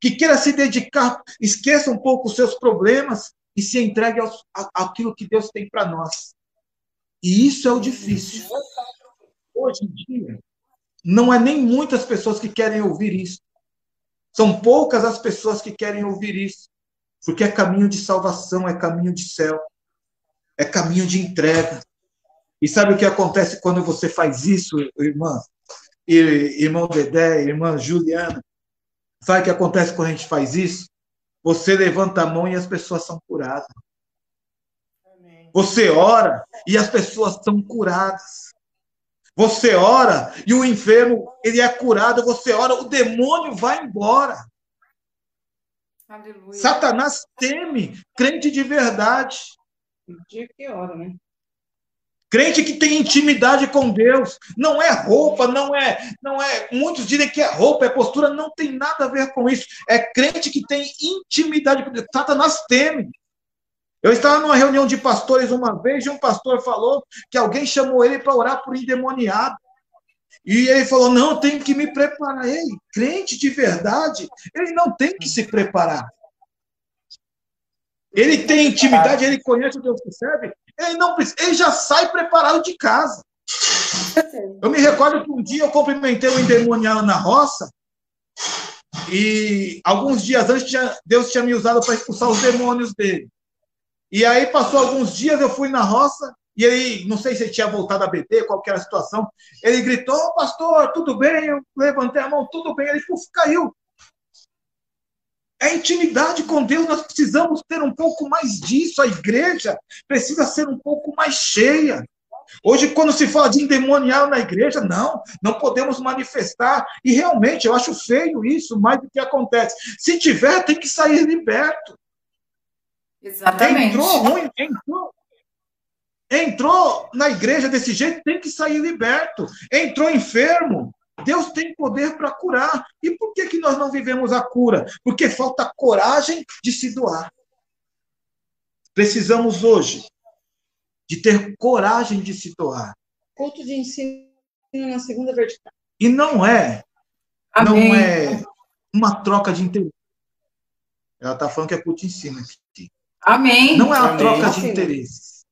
que queira se dedicar, esqueça um pouco os seus problemas e se entregue aos, àquilo que Deus tem para nós. E isso é o difícil. Hoje em dia, não é nem muitas pessoas que querem ouvir isso. São poucas as pessoas que querem ouvir isso. Porque é caminho de salvação, é caminho de céu, é caminho de entrega. E sabe o que acontece quando você faz isso, irmã? Irmão Dedé, irmã Juliana? Sabe o que acontece quando a gente faz isso? Você levanta a mão e as pessoas são curadas. Você ora e as pessoas são curadas. Você ora e o enfermo ele é curado. Você ora, o demônio vai embora. Aleluia. Satanás teme crente de verdade. Dia que ora, né? Crente que tem intimidade com Deus, não é roupa, não é, não é. Muitos dizem que é roupa, é postura, não tem nada a ver com isso. É crente que tem intimidade com Deus. Satanás teme. Eu estava numa reunião de pastores uma vez e um pastor falou que alguém chamou ele para orar por endemoniado. E ele falou: Não, tenho que me preparar. Ei, crente de verdade, ele não tem que se preparar. Ele tem intimidade, ele conhece o Deus que serve, ele não precisa, ele já sai preparado de casa. Eu me recordo que um dia eu cumprimentei um endemoniado na roça, e alguns dias antes Deus tinha me usado para expulsar os demônios dele. E aí passou alguns dias, eu fui na roça, e ele, não sei se ele tinha voltado a beber, qual era a situação, ele gritou, pastor, tudo bem? Eu levantei a mão, tudo bem. Ele caiu. É intimidade com Deus, nós precisamos ter um pouco mais disso. A igreja precisa ser um pouco mais cheia. Hoje, quando se fala de endemoniar na igreja, não, não podemos manifestar. E realmente, eu acho feio isso, mais do que acontece. Se tiver, tem que sair liberto. Exatamente. Entrou ruim, entrou, entrou na igreja desse jeito, tem que sair liberto. Entrou enfermo, Deus tem poder para curar. E por que, que nós não vivemos a cura? Porque falta coragem de se doar. Precisamos hoje de ter coragem de se doar. Culto de ensino na segunda vertical. E não é, Amém. não é uma troca de interesse. Ela está falando que é culto de ensino aqui. Amém. Não é uma Amém. troca de interesses.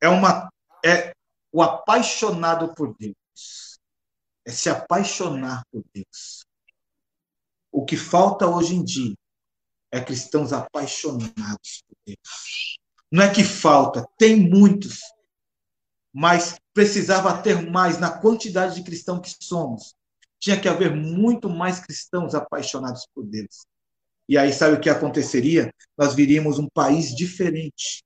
É uma é o apaixonado por Deus. É se apaixonar por Deus. O que falta hoje em dia é cristãos apaixonados por Deus. Não é que falta, tem muitos, mas precisava ter mais na quantidade de cristãos que somos. Tinha que haver muito mais cristãos apaixonados por Deus. E aí, sabe o que aconteceria? Nós viríamos um país diferente.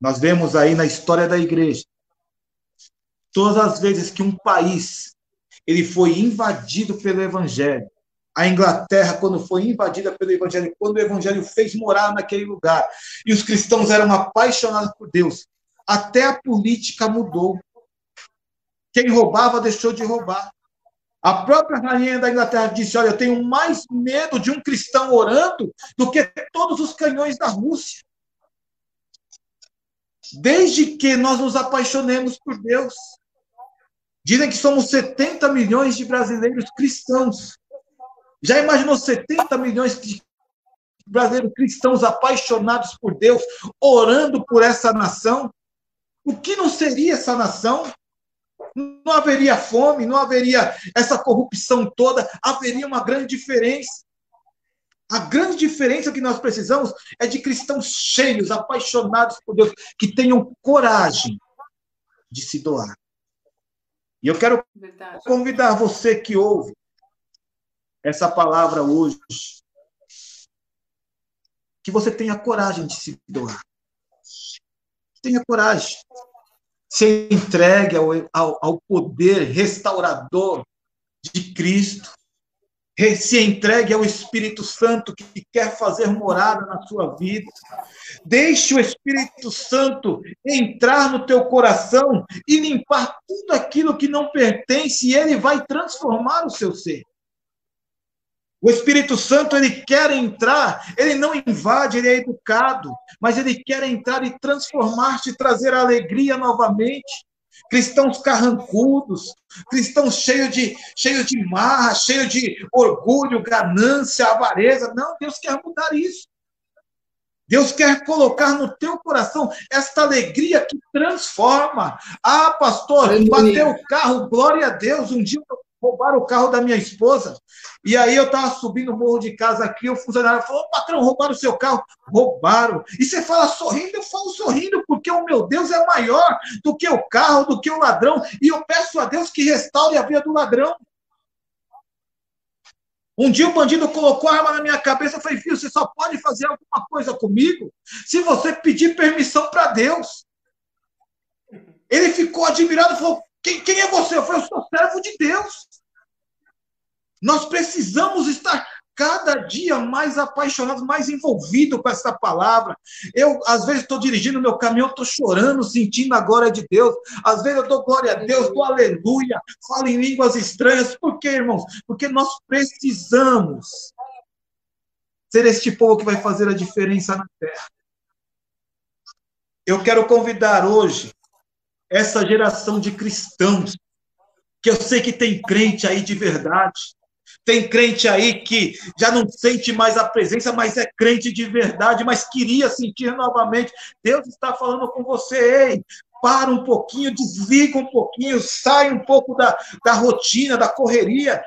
Nós vemos aí na história da igreja, todas as vezes que um país ele foi invadido pelo evangelho, a Inglaterra, quando foi invadida pelo Evangelho, quando o Evangelho fez morar naquele lugar, e os cristãos eram apaixonados por Deus, até a política mudou. Quem roubava deixou de roubar. A própria rainha da Inglaterra disse: Olha, eu tenho mais medo de um cristão orando do que todos os canhões da Rússia. Desde que nós nos apaixonemos por Deus. Dizem que somos 70 milhões de brasileiros cristãos. Já imaginou 70 milhões de brasileiros cristãos apaixonados por Deus, orando por essa nação? O que não seria essa nação? Não haveria fome, não haveria essa corrupção toda, haveria uma grande diferença. A grande diferença que nós precisamos é de cristãos cheios, apaixonados por Deus, que tenham coragem de se doar. E eu quero Verdade. convidar você que ouve essa palavra hoje. Que você tenha coragem de se doar. Tenha coragem. Se entregue ao, ao, ao poder restaurador de Cristo. Se entregue ao Espírito Santo que quer fazer morada na sua vida. Deixe o Espírito Santo entrar no teu coração e limpar tudo aquilo que não pertence, e ele vai transformar o seu ser. O Espírito Santo, ele quer entrar, ele não invade, ele é educado, mas ele quer entrar e transformar-te, trazer alegria novamente. Cristãos carrancudos, cristãos cheios de, cheio de marra, cheios de orgulho, ganância, avareza. Não, Deus quer mudar isso. Deus quer colocar no teu coração esta alegria que transforma. Ah, pastor, bateu o carro, glória a Deus. Um dia roubaram o carro da minha esposa. E aí eu estava subindo o morro de casa aqui, o funcionário falou: patrão, roubaram o seu carro. Roubaram. E você fala sorrindo, eu falo sorrindo, meu Deus é maior do que o carro, do que o ladrão. E eu peço a Deus que restaure a vida do ladrão. Um dia o bandido colocou a arma na minha cabeça. Eu falei, filho, você só pode fazer alguma coisa comigo se você pedir permissão para Deus. Ele ficou admirado e falou: quem, quem é você? Eu falei, eu sou servo de Deus. Nós precisamos estar cada dia mais apaixonados, mais envolvidos com essa palavra. Eu, às vezes, estou dirigindo meu caminhão, estou chorando, sentindo a glória de Deus. Às vezes, eu dou glória a Deus, dou aleluia, falo em línguas estranhas. Por quê, irmãos? Porque nós precisamos ser este povo que vai fazer a diferença na terra. Eu quero convidar hoje essa geração de cristãos, que eu sei que tem crente aí de verdade, tem crente aí que já não sente mais a presença, mas é crente de verdade, mas queria sentir novamente. Deus está falando com você, ei, para um pouquinho, desliga um pouquinho, sai um pouco da, da rotina, da correria,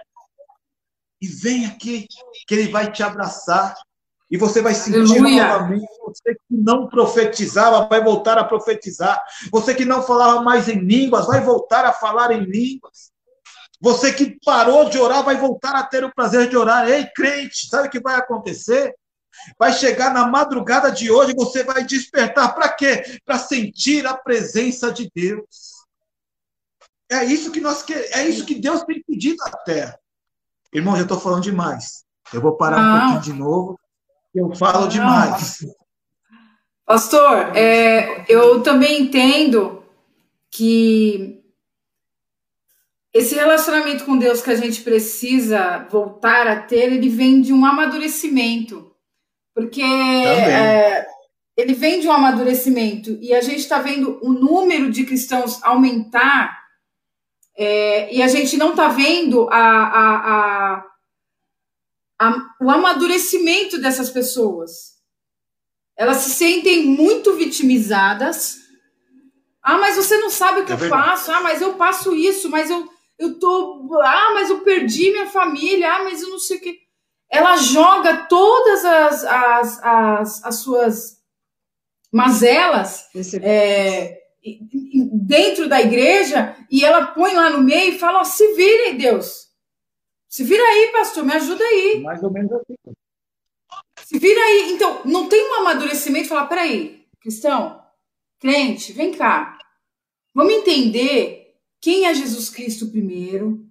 e vem aqui, que Ele vai te abraçar, e você vai sentir Aleluia. novamente. Você que não profetizava, vai voltar a profetizar. Você que não falava mais em línguas, vai voltar a falar em línguas. Você que parou de orar, vai voltar a ter o prazer de orar. Ei, crente, sabe o que vai acontecer? Vai chegar na madrugada de hoje, você vai despertar para quê? Para sentir a presença de Deus. É isso que nós queremos, é isso que Deus tem pedido na terra. Irmão, já estou falando demais. Eu vou parar um pouquinho de novo eu falo demais. Pastor, é, eu também entendo que esse relacionamento com Deus que a gente precisa voltar a ter, ele vem de um amadurecimento. Porque é, ele vem de um amadurecimento e a gente está vendo o número de cristãos aumentar é, e a gente não está vendo a, a, a a, o amadurecimento dessas pessoas. Elas se sentem muito vitimizadas. Ah, mas você não sabe o que é eu faço. Ah, mas eu passo isso, mas eu eu tô, ah, mas eu perdi minha família. Ah, mas eu não sei o que. ela joga todas as, as, as, as suas mazelas é, dentro da igreja e ela põe lá no meio e fala: ó, se virem, Deus. Se vira aí, pastor, me ajuda aí. Mais ou menos assim. Se vira aí. Então, não tem um amadurecimento e falar: peraí, cristão, crente, vem cá. Vamos entender quem é Jesus Cristo primeiro.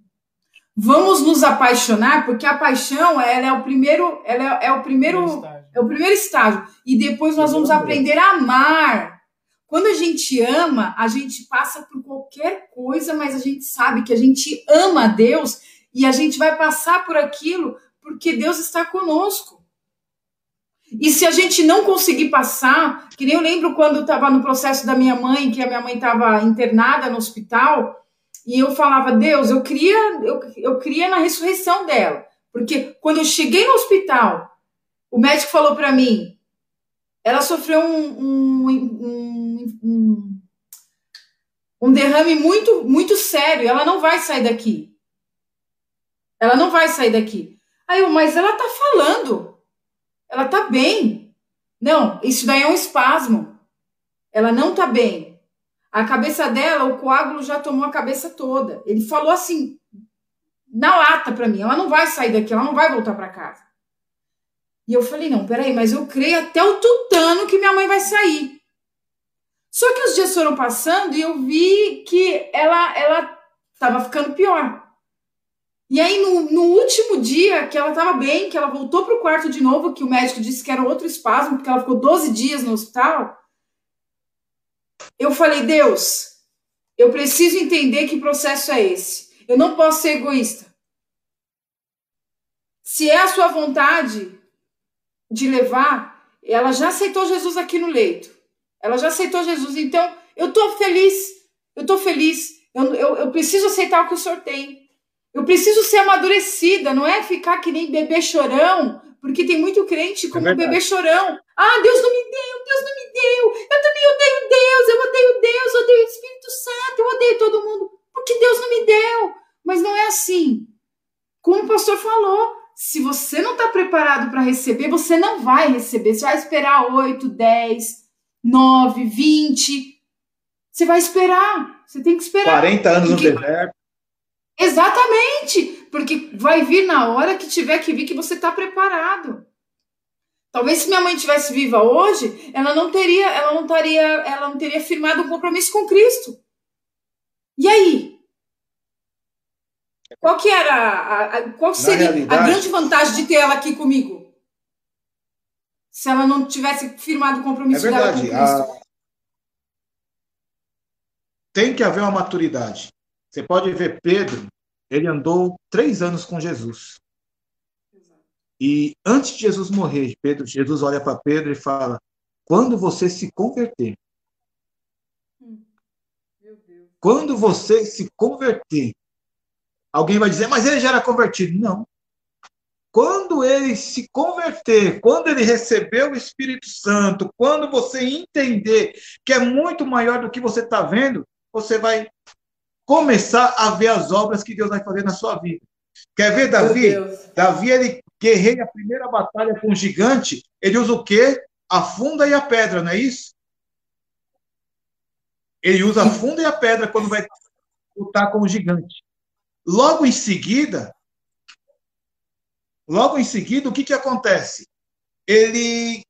Vamos nos apaixonar, porque a paixão ela é o primeiro, ela é, é o primeiro, é o primeiro estágio. E depois nós vamos aprender a amar. Quando a gente ama, a gente passa por qualquer coisa, mas a gente sabe que a gente ama a Deus e a gente vai passar por aquilo porque Deus está conosco. E se a gente não conseguir passar, que nem eu lembro quando estava no processo da minha mãe, que a minha mãe estava internada no hospital, e eu falava, Deus, eu queria, eu, eu queria na ressurreição dela. Porque quando eu cheguei no hospital, o médico falou para mim, ela sofreu um, um, um, um, um derrame muito, muito sério, ela não vai sair daqui. Ela não vai sair daqui. Aí eu, mas ela tá falando. Ela tá bem. Não, isso daí é um espasmo. Ela não tá bem. A cabeça dela, o coágulo já tomou a cabeça toda. Ele falou assim, na lata para mim, ela não vai sair daqui, ela não vai voltar para casa. E eu falei, não, peraí, mas eu creio até o tutano que minha mãe vai sair. Só que os dias foram passando e eu vi que ela ela estava ficando pior. E aí, no, no, último dia que ela estava bem, que ela voltou para o quarto de novo, que o médico disse que era outro espasmo, porque ela ficou 12 dias no hospital, eu falei, Deus, eu preciso entender que processo é esse. Eu não posso ser egoísta. Se é a sua vontade de levar, ela já aceitou Jesus aqui no leito. Ela já aceitou Jesus. Então, eu estou feliz. Eu estou feliz. Eu, eu, eu preciso aceitar o que o Senhor tem. Eu preciso ser amadurecida, não é ficar que nem bebê chorão, porque tem muito crente como é bebê chorão. Ah, Deus não me deu, Deus não me deu, eu também odeio Deus, eu odeio Deus, eu odeio o Espírito Santo, eu odeio todo mundo, porque Deus não me deu. Mas não é assim. Como o pastor falou, se você não está preparado para receber, você não vai receber. Você vai esperar 8, 10, 9, 20. Você vai esperar. Você tem que esperar. 40 anos no deserto. Exatamente, porque vai vir na hora que tiver que vir que você está preparado. Talvez se minha mãe tivesse viva hoje, ela não teria, ela não teria, ela não teria firmado um compromisso com Cristo. E aí? Qual que era a, a qual seria a grande vantagem de ter ela aqui comigo? Se ela não tivesse firmado o compromisso é verdade, dela com Cristo. A... Tem que haver uma maturidade. Você pode ver Pedro, ele andou três anos com Jesus. E antes de Jesus morrer, Pedro, Jesus olha para Pedro e fala: quando você se converter, hum. quando você se converter, alguém vai dizer, mas ele já era convertido. Não. Quando ele se converter, quando ele receber o Espírito Santo, quando você entender que é muito maior do que você está vendo, você vai começar a ver as obras que Deus vai fazer na sua vida. Quer ver Davi? Davi, ele guerreia a primeira batalha com o gigante, ele usa o quê? A funda e a pedra, não é isso? Ele usa a funda e a pedra quando vai lutar com o gigante. Logo em seguida, logo em seguida, o que, que acontece? Ele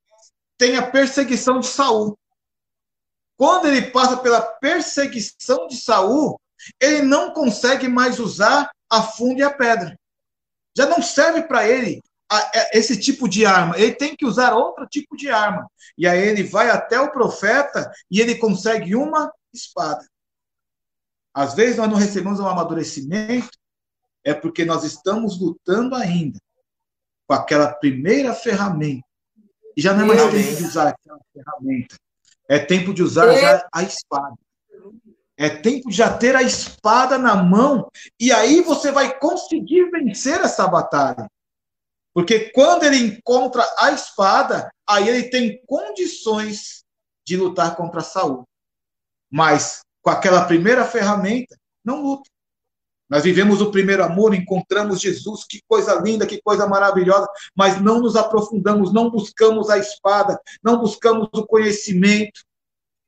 tem a perseguição de Saul. Quando ele passa pela perseguição de Saul, ele não consegue mais usar a funda e a pedra. Já não serve para ele esse tipo de arma. Ele tem que usar outro tipo de arma. E aí ele vai até o profeta e ele consegue uma espada. Às vezes nós não recebemos um amadurecimento, é porque nós estamos lutando ainda com aquela primeira ferramenta. E já não é mais tempo de usar aquela ferramenta. É tempo de usar já a espada. É tempo de já ter a espada na mão e aí você vai conseguir vencer essa batalha. Porque quando ele encontra a espada, aí ele tem condições de lutar contra Saul. Mas com aquela primeira ferramenta, não luta. Nós vivemos o primeiro amor, encontramos Jesus, que coisa linda, que coisa maravilhosa, mas não nos aprofundamos, não buscamos a espada, não buscamos o conhecimento.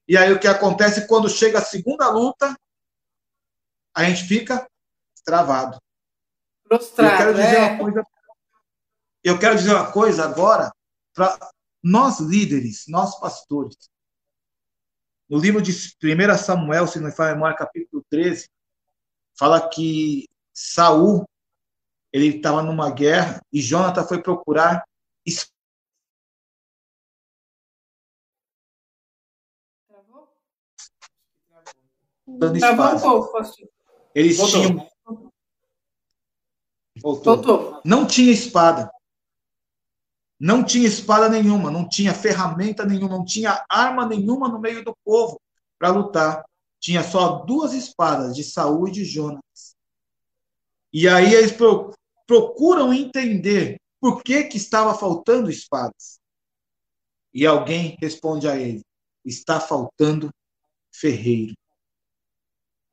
E aí o que acontece quando chega a segunda luta, a gente fica travado. Prostrado, eu quero dizer é. uma coisa. Eu quero dizer uma coisa agora para nós líderes, nós pastores. No livro de 1 Samuel, se não me falha memória, capítulo 13, fala que Saul ele estava numa guerra e Jonathan foi procurar dando espada. Travou Eles Voltou. tinham Voltou. Voltou. Não tinha espada. Não tinha espada nenhuma, não tinha ferramenta nenhuma, não tinha arma nenhuma no meio do povo para lutar tinha só duas espadas, de Saul e de Jonas. E aí eles procuram entender por que, que estava faltando espadas. E alguém responde a ele: está faltando ferreiro.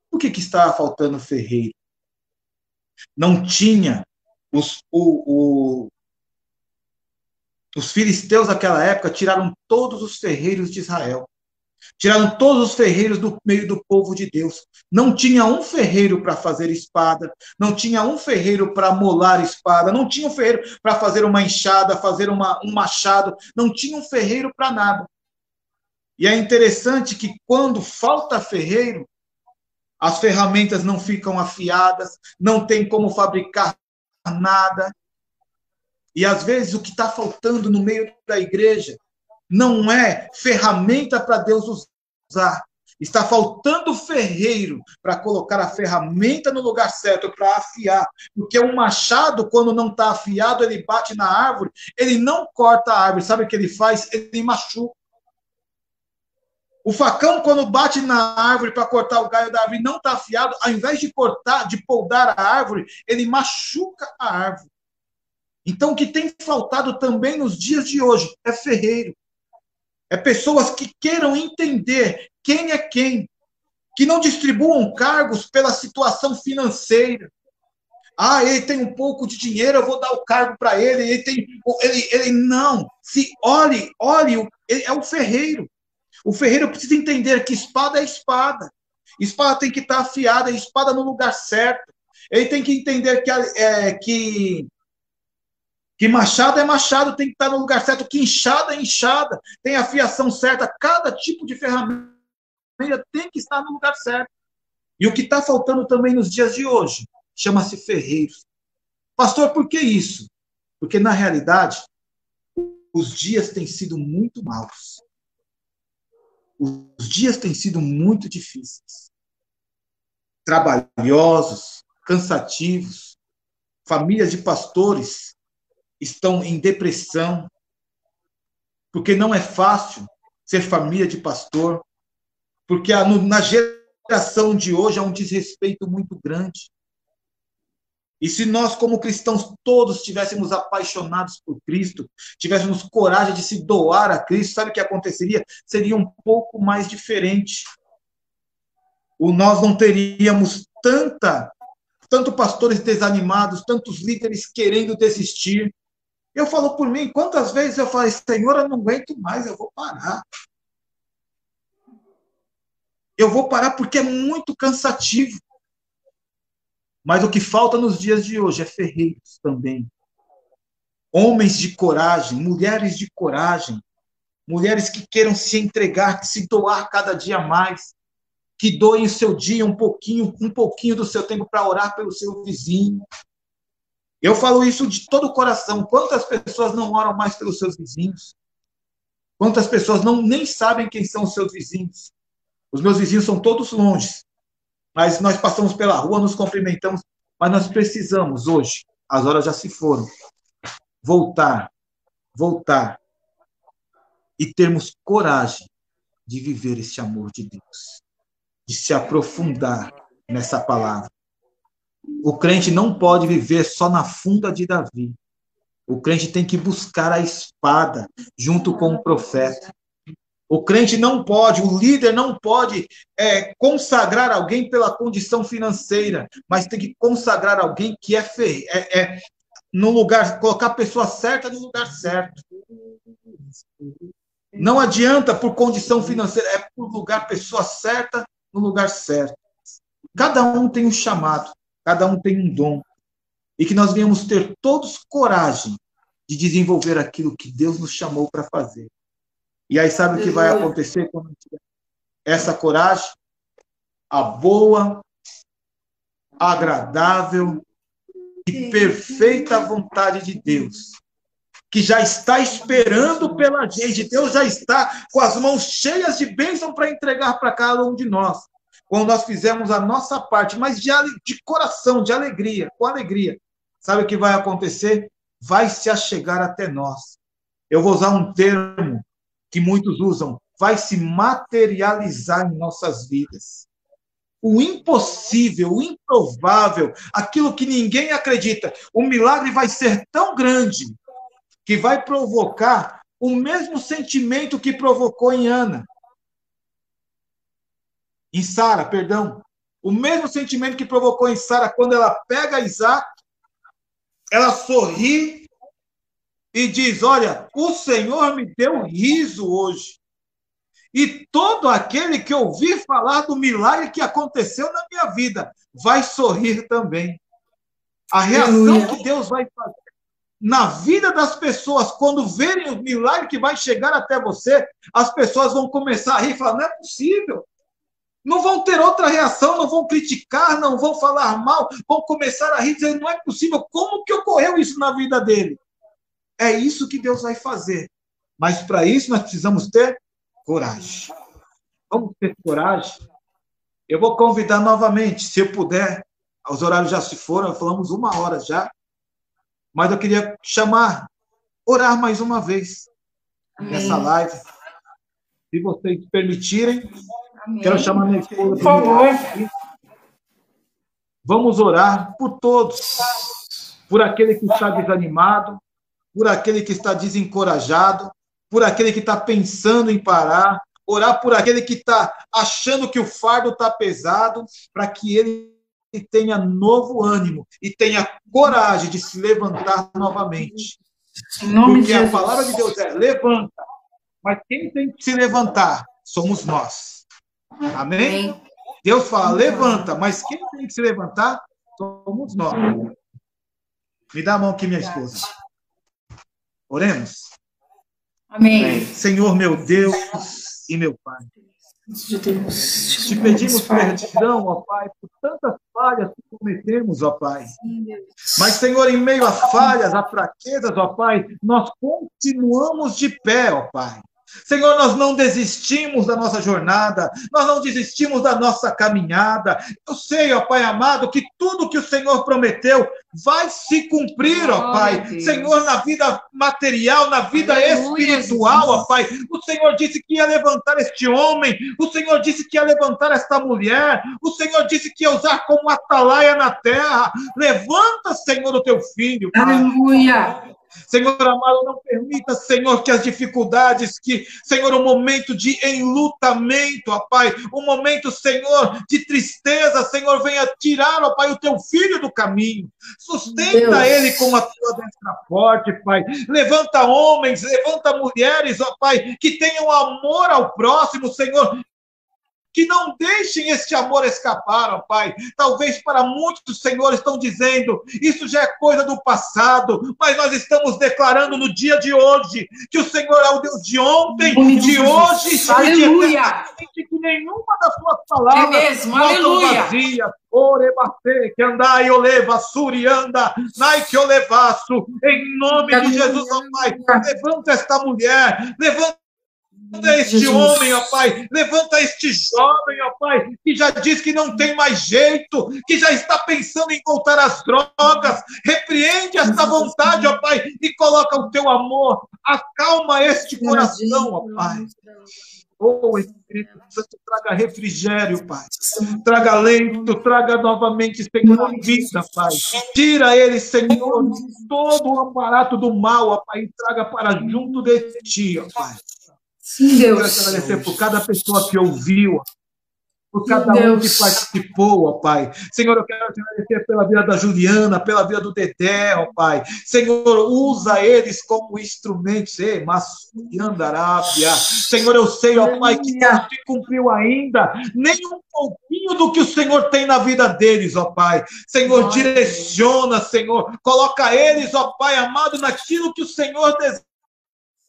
Por que, que estava faltando ferreiro? Não tinha os, o, o, os filisteus daquela época tiraram todos os ferreiros de Israel. Tiraram todos os ferreiros do meio do povo de Deus. Não tinha um ferreiro para fazer espada, não tinha um ferreiro para molar espada, não tinha um ferreiro para fazer uma enxada, fazer uma, um machado, não tinha um ferreiro para nada. E é interessante que quando falta ferreiro, as ferramentas não ficam afiadas, não tem como fabricar nada. E às vezes o que está faltando no meio da igreja não é ferramenta para Deus usar. Está faltando ferreiro para colocar a ferramenta no lugar certo, para afiar. Porque um machado, quando não está afiado, ele bate na árvore, ele não corta a árvore. Sabe o que ele faz? Ele machuca. O facão, quando bate na árvore para cortar o galho da árvore não está afiado, ao invés de cortar, de poldar a árvore, ele machuca a árvore. Então, o que tem faltado também nos dias de hoje é ferreiro. É pessoas que queiram entender quem é quem, que não distribuam cargos pela situação financeira. Ah, ele tem um pouco de dinheiro, eu vou dar o cargo para ele. Ele tem, ele, ele não. Se olhe, olhe, ele é o ferreiro. O ferreiro precisa entender que espada é espada. Espada tem que estar afiada, espada no lugar certo. Ele tem que entender que, é, que que machado é machado, tem que estar no lugar certo. Que enxada é enxada, tem a fiação certa. Cada tipo de ferramenta tem que estar no lugar certo. E o que está faltando também nos dias de hoje chama-se ferreiros. Pastor, por que isso? Porque, na realidade, os dias têm sido muito maus. Os dias têm sido muito difíceis. Trabalhosos, cansativos. Famílias de pastores estão em depressão, porque não é fácil ser família de pastor, porque na geração de hoje há um desrespeito muito grande. E se nós, como cristãos, todos estivéssemos apaixonados por Cristo, tivéssemos coragem de se doar a Cristo, sabe o que aconteceria? Seria um pouco mais diferente. O nós não teríamos tanta, tanto pastores desanimados, tantos líderes querendo desistir. Eu falo por mim, quantas vezes eu falei, Senhor, eu não aguento mais, eu vou parar. Eu vou parar porque é muito cansativo. Mas o que falta nos dias de hoje é ferreiros também. Homens de coragem, mulheres de coragem, mulheres que queiram se entregar, que se doar cada dia mais, que doem o seu dia um pouquinho, um pouquinho do seu tempo para orar pelo seu vizinho, eu falo isso de todo o coração. Quantas pessoas não oram mais pelos seus vizinhos? Quantas pessoas não nem sabem quem são os seus vizinhos? Os meus vizinhos são todos longe, mas nós passamos pela rua, nos cumprimentamos, mas nós precisamos hoje, as horas já se foram, voltar, voltar e termos coragem de viver esse amor de Deus, de se aprofundar nessa palavra. O crente não pode viver só na funda de Davi. O crente tem que buscar a espada junto com o profeta. O crente não pode, o líder não pode é, consagrar alguém pela condição financeira, mas tem que consagrar alguém que é, fe... é, é no lugar, colocar a pessoa certa no lugar certo. Não adianta por condição financeira, é por lugar, pessoa certa no lugar certo. Cada um tem um chamado, cada um tem um dom. E que nós venhamos ter todos coragem de desenvolver aquilo que Deus nos chamou para fazer. E aí, sabe o que vai acontecer quando tiver essa coragem? A boa, agradável e perfeita vontade de Deus, que já está esperando pela gente. Deus já está com as mãos cheias de bênção para entregar para cada um de nós. Quando nós fizermos a nossa parte, mas de, de coração, de alegria, com alegria. Sabe o que vai acontecer? Vai se achegar até nós. Eu vou usar um termo que muitos usam, vai se materializar em nossas vidas. O impossível, o improvável, aquilo que ninguém acredita, o milagre vai ser tão grande que vai provocar o mesmo sentimento que provocou em Ana. Em Sara, perdão. O mesmo sentimento que provocou em Sara quando ela pega Isaac, ela sorri e diz: Olha, o Senhor me deu riso hoje. E todo aquele que ouvir falar do milagre que aconteceu na minha vida vai sorrir também. A reação que Deus vai fazer na vida das pessoas, quando verem o milagre que vai chegar até você, as pessoas vão começar a rir e falar: não é possível. Não vão ter outra reação, não vão criticar, não vão falar mal, vão começar a rir, dizendo: não é possível. Como que ocorreu isso na vida dele? É isso que Deus vai fazer. Mas para isso nós precisamos ter coragem. Vamos ter coragem. Eu vou convidar novamente, se eu puder. Os horários já se foram, falamos uma hora já. Mas eu queria chamar, orar mais uma vez Amém. nessa live. Se vocês permitirem, Amém. quero chamar minha esposa. Por favor. Vamos orar por todos. Por aquele que está desanimado, por aquele que está desencorajado, por aquele que está pensando em parar, orar por aquele que está achando que o fardo está pesado, para que ele tenha novo ânimo e tenha coragem de se levantar novamente. Porque a palavra de Deus é levanta, mas quem tem que se levantar somos nós. Amém? Deus fala levanta, mas quem tem que se levantar somos nós. Me dá a mão aqui, minha esposa. Oremos. Amém. Senhor, meu Deus e meu Pai. Deus, te pedimos perdão, ó Pai, por tantas falhas que cometemos, ó Pai. Mas, Senhor, em meio às falhas, às fraquezas, ó Pai, nós continuamos de pé, ó Pai. Senhor, nós não desistimos da nossa jornada, nós não desistimos da nossa caminhada. Eu sei, ó Pai amado, que tudo que o Senhor prometeu vai se cumprir, ó Pai. Senhor, na vida material, na vida Aleluia, espiritual, Jesus. ó Pai. O Senhor disse que ia levantar este homem, o Senhor disse que ia levantar esta mulher, o Senhor disse que ia usar como atalaia na terra. Levanta, Senhor, o teu filho. Pai. Aleluia. Senhor amado, não permita, Senhor, que as dificuldades, que, Senhor, o um momento de enlutamento, ó Pai, um momento, Senhor, de tristeza, Senhor, venha tirar, ó Pai, o teu filho do caminho. Sustenta Deus. ele com a tua destra forte, Pai. Levanta homens, levanta mulheres, ó Pai, que tenham amor ao próximo, Senhor, que não deixem este amor escapar, ó Pai. Talvez para muitos, Senhor, estão dizendo, isso já é coisa do passado, mas nós estamos declarando no dia de hoje que o Senhor é o Deus de ontem, de hoje aleluia. e de que nenhuma das suas palavras é mesmo, aleluia. vazias. Orebate, que andai, oleva, surianda, nai que olevaço, em nome de Jesus, ó Pai, levanta esta mulher, levanta Levanta este Jesus. homem, ó Pai. Levanta este jovem, ó Pai, que já diz que não tem mais jeito, que já está pensando em voltar às drogas. Repreende esta vontade, ó Pai, e coloca o teu amor. Acalma este coração, ó Pai. Oh, Espírito Santo, traga refrigério, Pai. Traga leito, traga novamente, Senhor, vida, Pai. Tira ele, Senhor, de todo o aparato do mal, ó Pai, e traga para junto de ti, ó Pai. Sim, Deus. Eu quero te agradecer por cada pessoa que ouviu, por cada um que participou, ó Pai. Senhor, eu quero te agradecer pela vida da Juliana, pela vida do Dedé, ó Pai. Senhor, usa eles como instrumentos, mas andarábia. Senhor, eu sei, ó Pai, que não se cumpriu ainda nem um pouquinho do que o Senhor tem na vida deles, ó Pai. Senhor, direciona, Senhor. Coloca eles, ó Pai amado, naquilo que o Senhor deseja.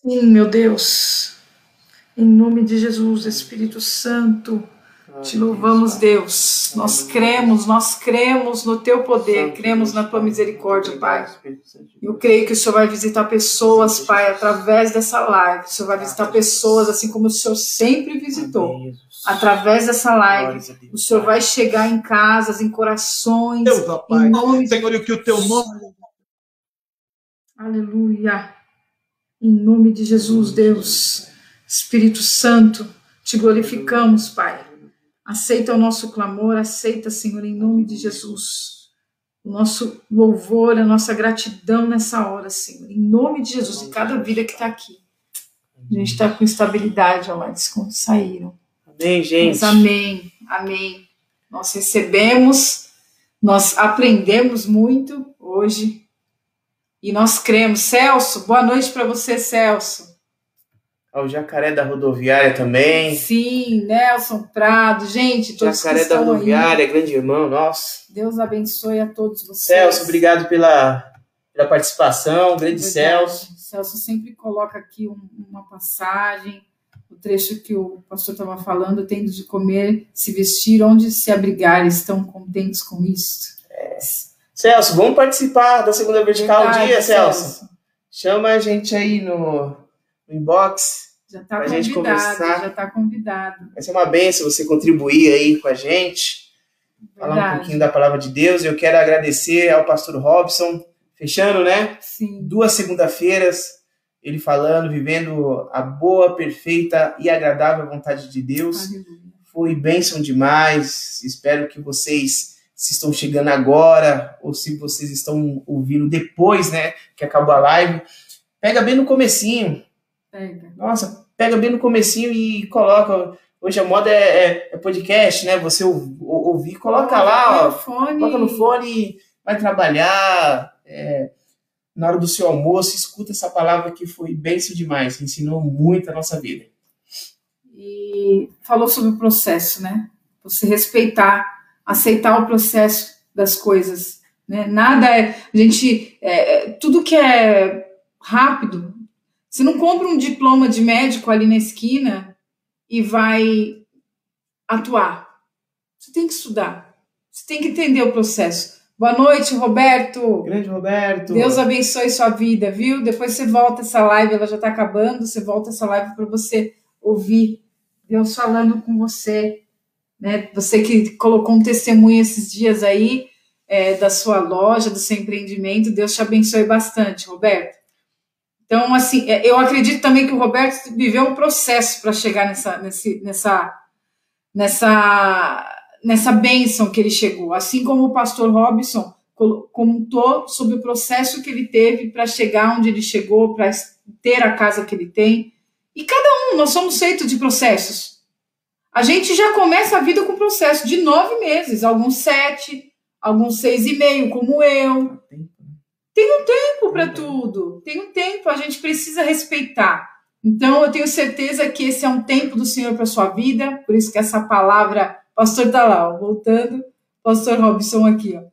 Sim, meu Deus. Em nome de Jesus, Espírito Santo. Te louvamos, Deus. Nós cremos, nós cremos no teu poder, cremos na tua misericórdia, Pai. Eu creio que o Senhor vai visitar pessoas, Pai, através dessa live. O Senhor vai visitar pessoas assim como o Senhor sempre visitou. Através dessa live, o Senhor vai chegar em casas, em corações. Deus, ó Pai. Em nome Senhor, e que o teu nome. Aleluia. Em nome de Jesus, Deus. Espírito Santo, te glorificamos, Pai. Aceita o nosso clamor, aceita, Senhor, em nome de Jesus. O nosso louvor, a nossa gratidão nessa hora, Senhor, em nome de Jesus, e cada vida que está aqui. A gente está com estabilidade, ó lá, desconto saíram. Amém, gente. Mas amém, amém. Nós recebemos, nós aprendemos muito hoje e nós cremos. Celso, boa noite para você, Celso ao Jacaré da Rodoviária também. Sim, Nelson Prado, gente, todos Jacaré da Rodoviária, aí. grande irmão, nossa. Deus abençoe a todos vocês. Celso, obrigado pela, pela participação, grande Verdade. Celso. Celso sempre coloca aqui um, uma passagem, o trecho que o pastor estava falando, tendo de comer, se vestir, onde se abrigar, estão contentes com isso. É. Celso, vamos participar da segunda vertical Verdade, dia, Celso. Celso. Chama a gente aí no, no inbox. Já está convidado, gente conversar. já está convidado. Vai ser uma benção você contribuir aí com a gente, Verdade. falar um pouquinho da palavra de Deus. Eu quero agradecer ao pastor Robson, fechando, né? Sim. Duas segunda-feiras, ele falando, vivendo a boa, perfeita e agradável vontade de Deus. Aleluia. Foi bênção demais. Espero que vocês, se estão chegando agora, ou se vocês estão ouvindo depois, né, que acabou a live, pega bem no comecinho, Pega. Nossa, pega bem no comecinho e coloca. Hoje a moda é, é, é podcast, né? Você ou, ou, ouvir, coloca lá, ó. Fone. Coloca no fone, vai trabalhar. É, na hora do seu almoço, escuta essa palavra que foi bênção demais, ensinou muito a nossa vida. E falou sobre o processo, né? Você respeitar, aceitar o processo das coisas. Né? Nada é. A gente. É, é tudo que é rápido você não compra um diploma de médico ali na esquina e vai atuar. Você tem que estudar. Você tem que entender o processo. Boa noite, Roberto. Grande Roberto. Deus abençoe sua vida, viu? Depois você volta essa live, ela já está acabando. Você volta essa live para você ouvir Deus falando com você. Né? Você que colocou um testemunho esses dias aí é, da sua loja, do seu empreendimento. Deus te abençoe bastante, Roberto. Então, assim, é, eu acredito também que o Roberto viveu um processo para chegar nessa, nesse, nessa, nessa, nessa bênção que ele chegou. Assim como o pastor Robson contou sobre o processo que ele teve para chegar onde ele chegou, para ter a casa que ele tem. E cada um, nós somos feitos de processos. A gente já começa a vida com processo de nove meses, alguns sete, alguns seis e meio, como eu. Tem um tempo para tudo, tem um tempo, a gente precisa respeitar. Então, eu tenho certeza que esse é um tempo do Senhor para sua vida, por isso que essa palavra, pastor está lá, ó, voltando, pastor Robson aqui, ó.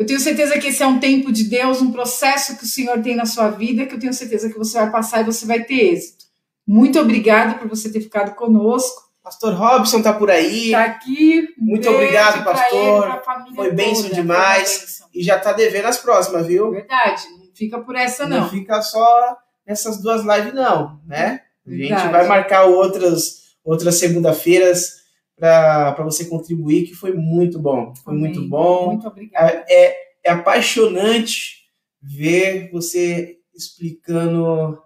Eu tenho certeza que esse é um tempo de Deus, um processo que o Senhor tem na sua vida, que eu tenho certeza que você vai passar e você vai ter êxito. Muito obrigada por você ter ficado conosco. Pastor Robson está por aí. Está aqui. Muito obrigado, pastor. Ele, Foi bênção demais e já tá devendo as próximas, viu? Verdade, não fica por essa não. Não fica só nessas duas lives não, né? A gente vai marcar outras outras segunda-feiras para você contribuir, que foi muito bom. Foi Amém. muito bom. Muito obrigada. É, é apaixonante ver você explicando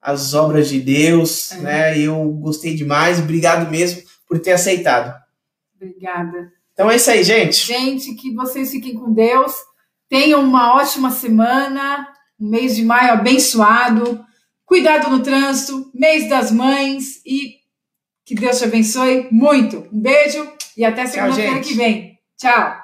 as obras de Deus, é. né? Eu gostei demais. Obrigado mesmo por ter aceitado. Obrigada. Então é isso aí, gente. Gente, que vocês fiquem com Deus. Tenham uma ótima semana, um mês de maio abençoado, Cuidado no trânsito, mês das mães e que Deus te abençoe muito. Um beijo e até segunda-feira que vem. Tchau.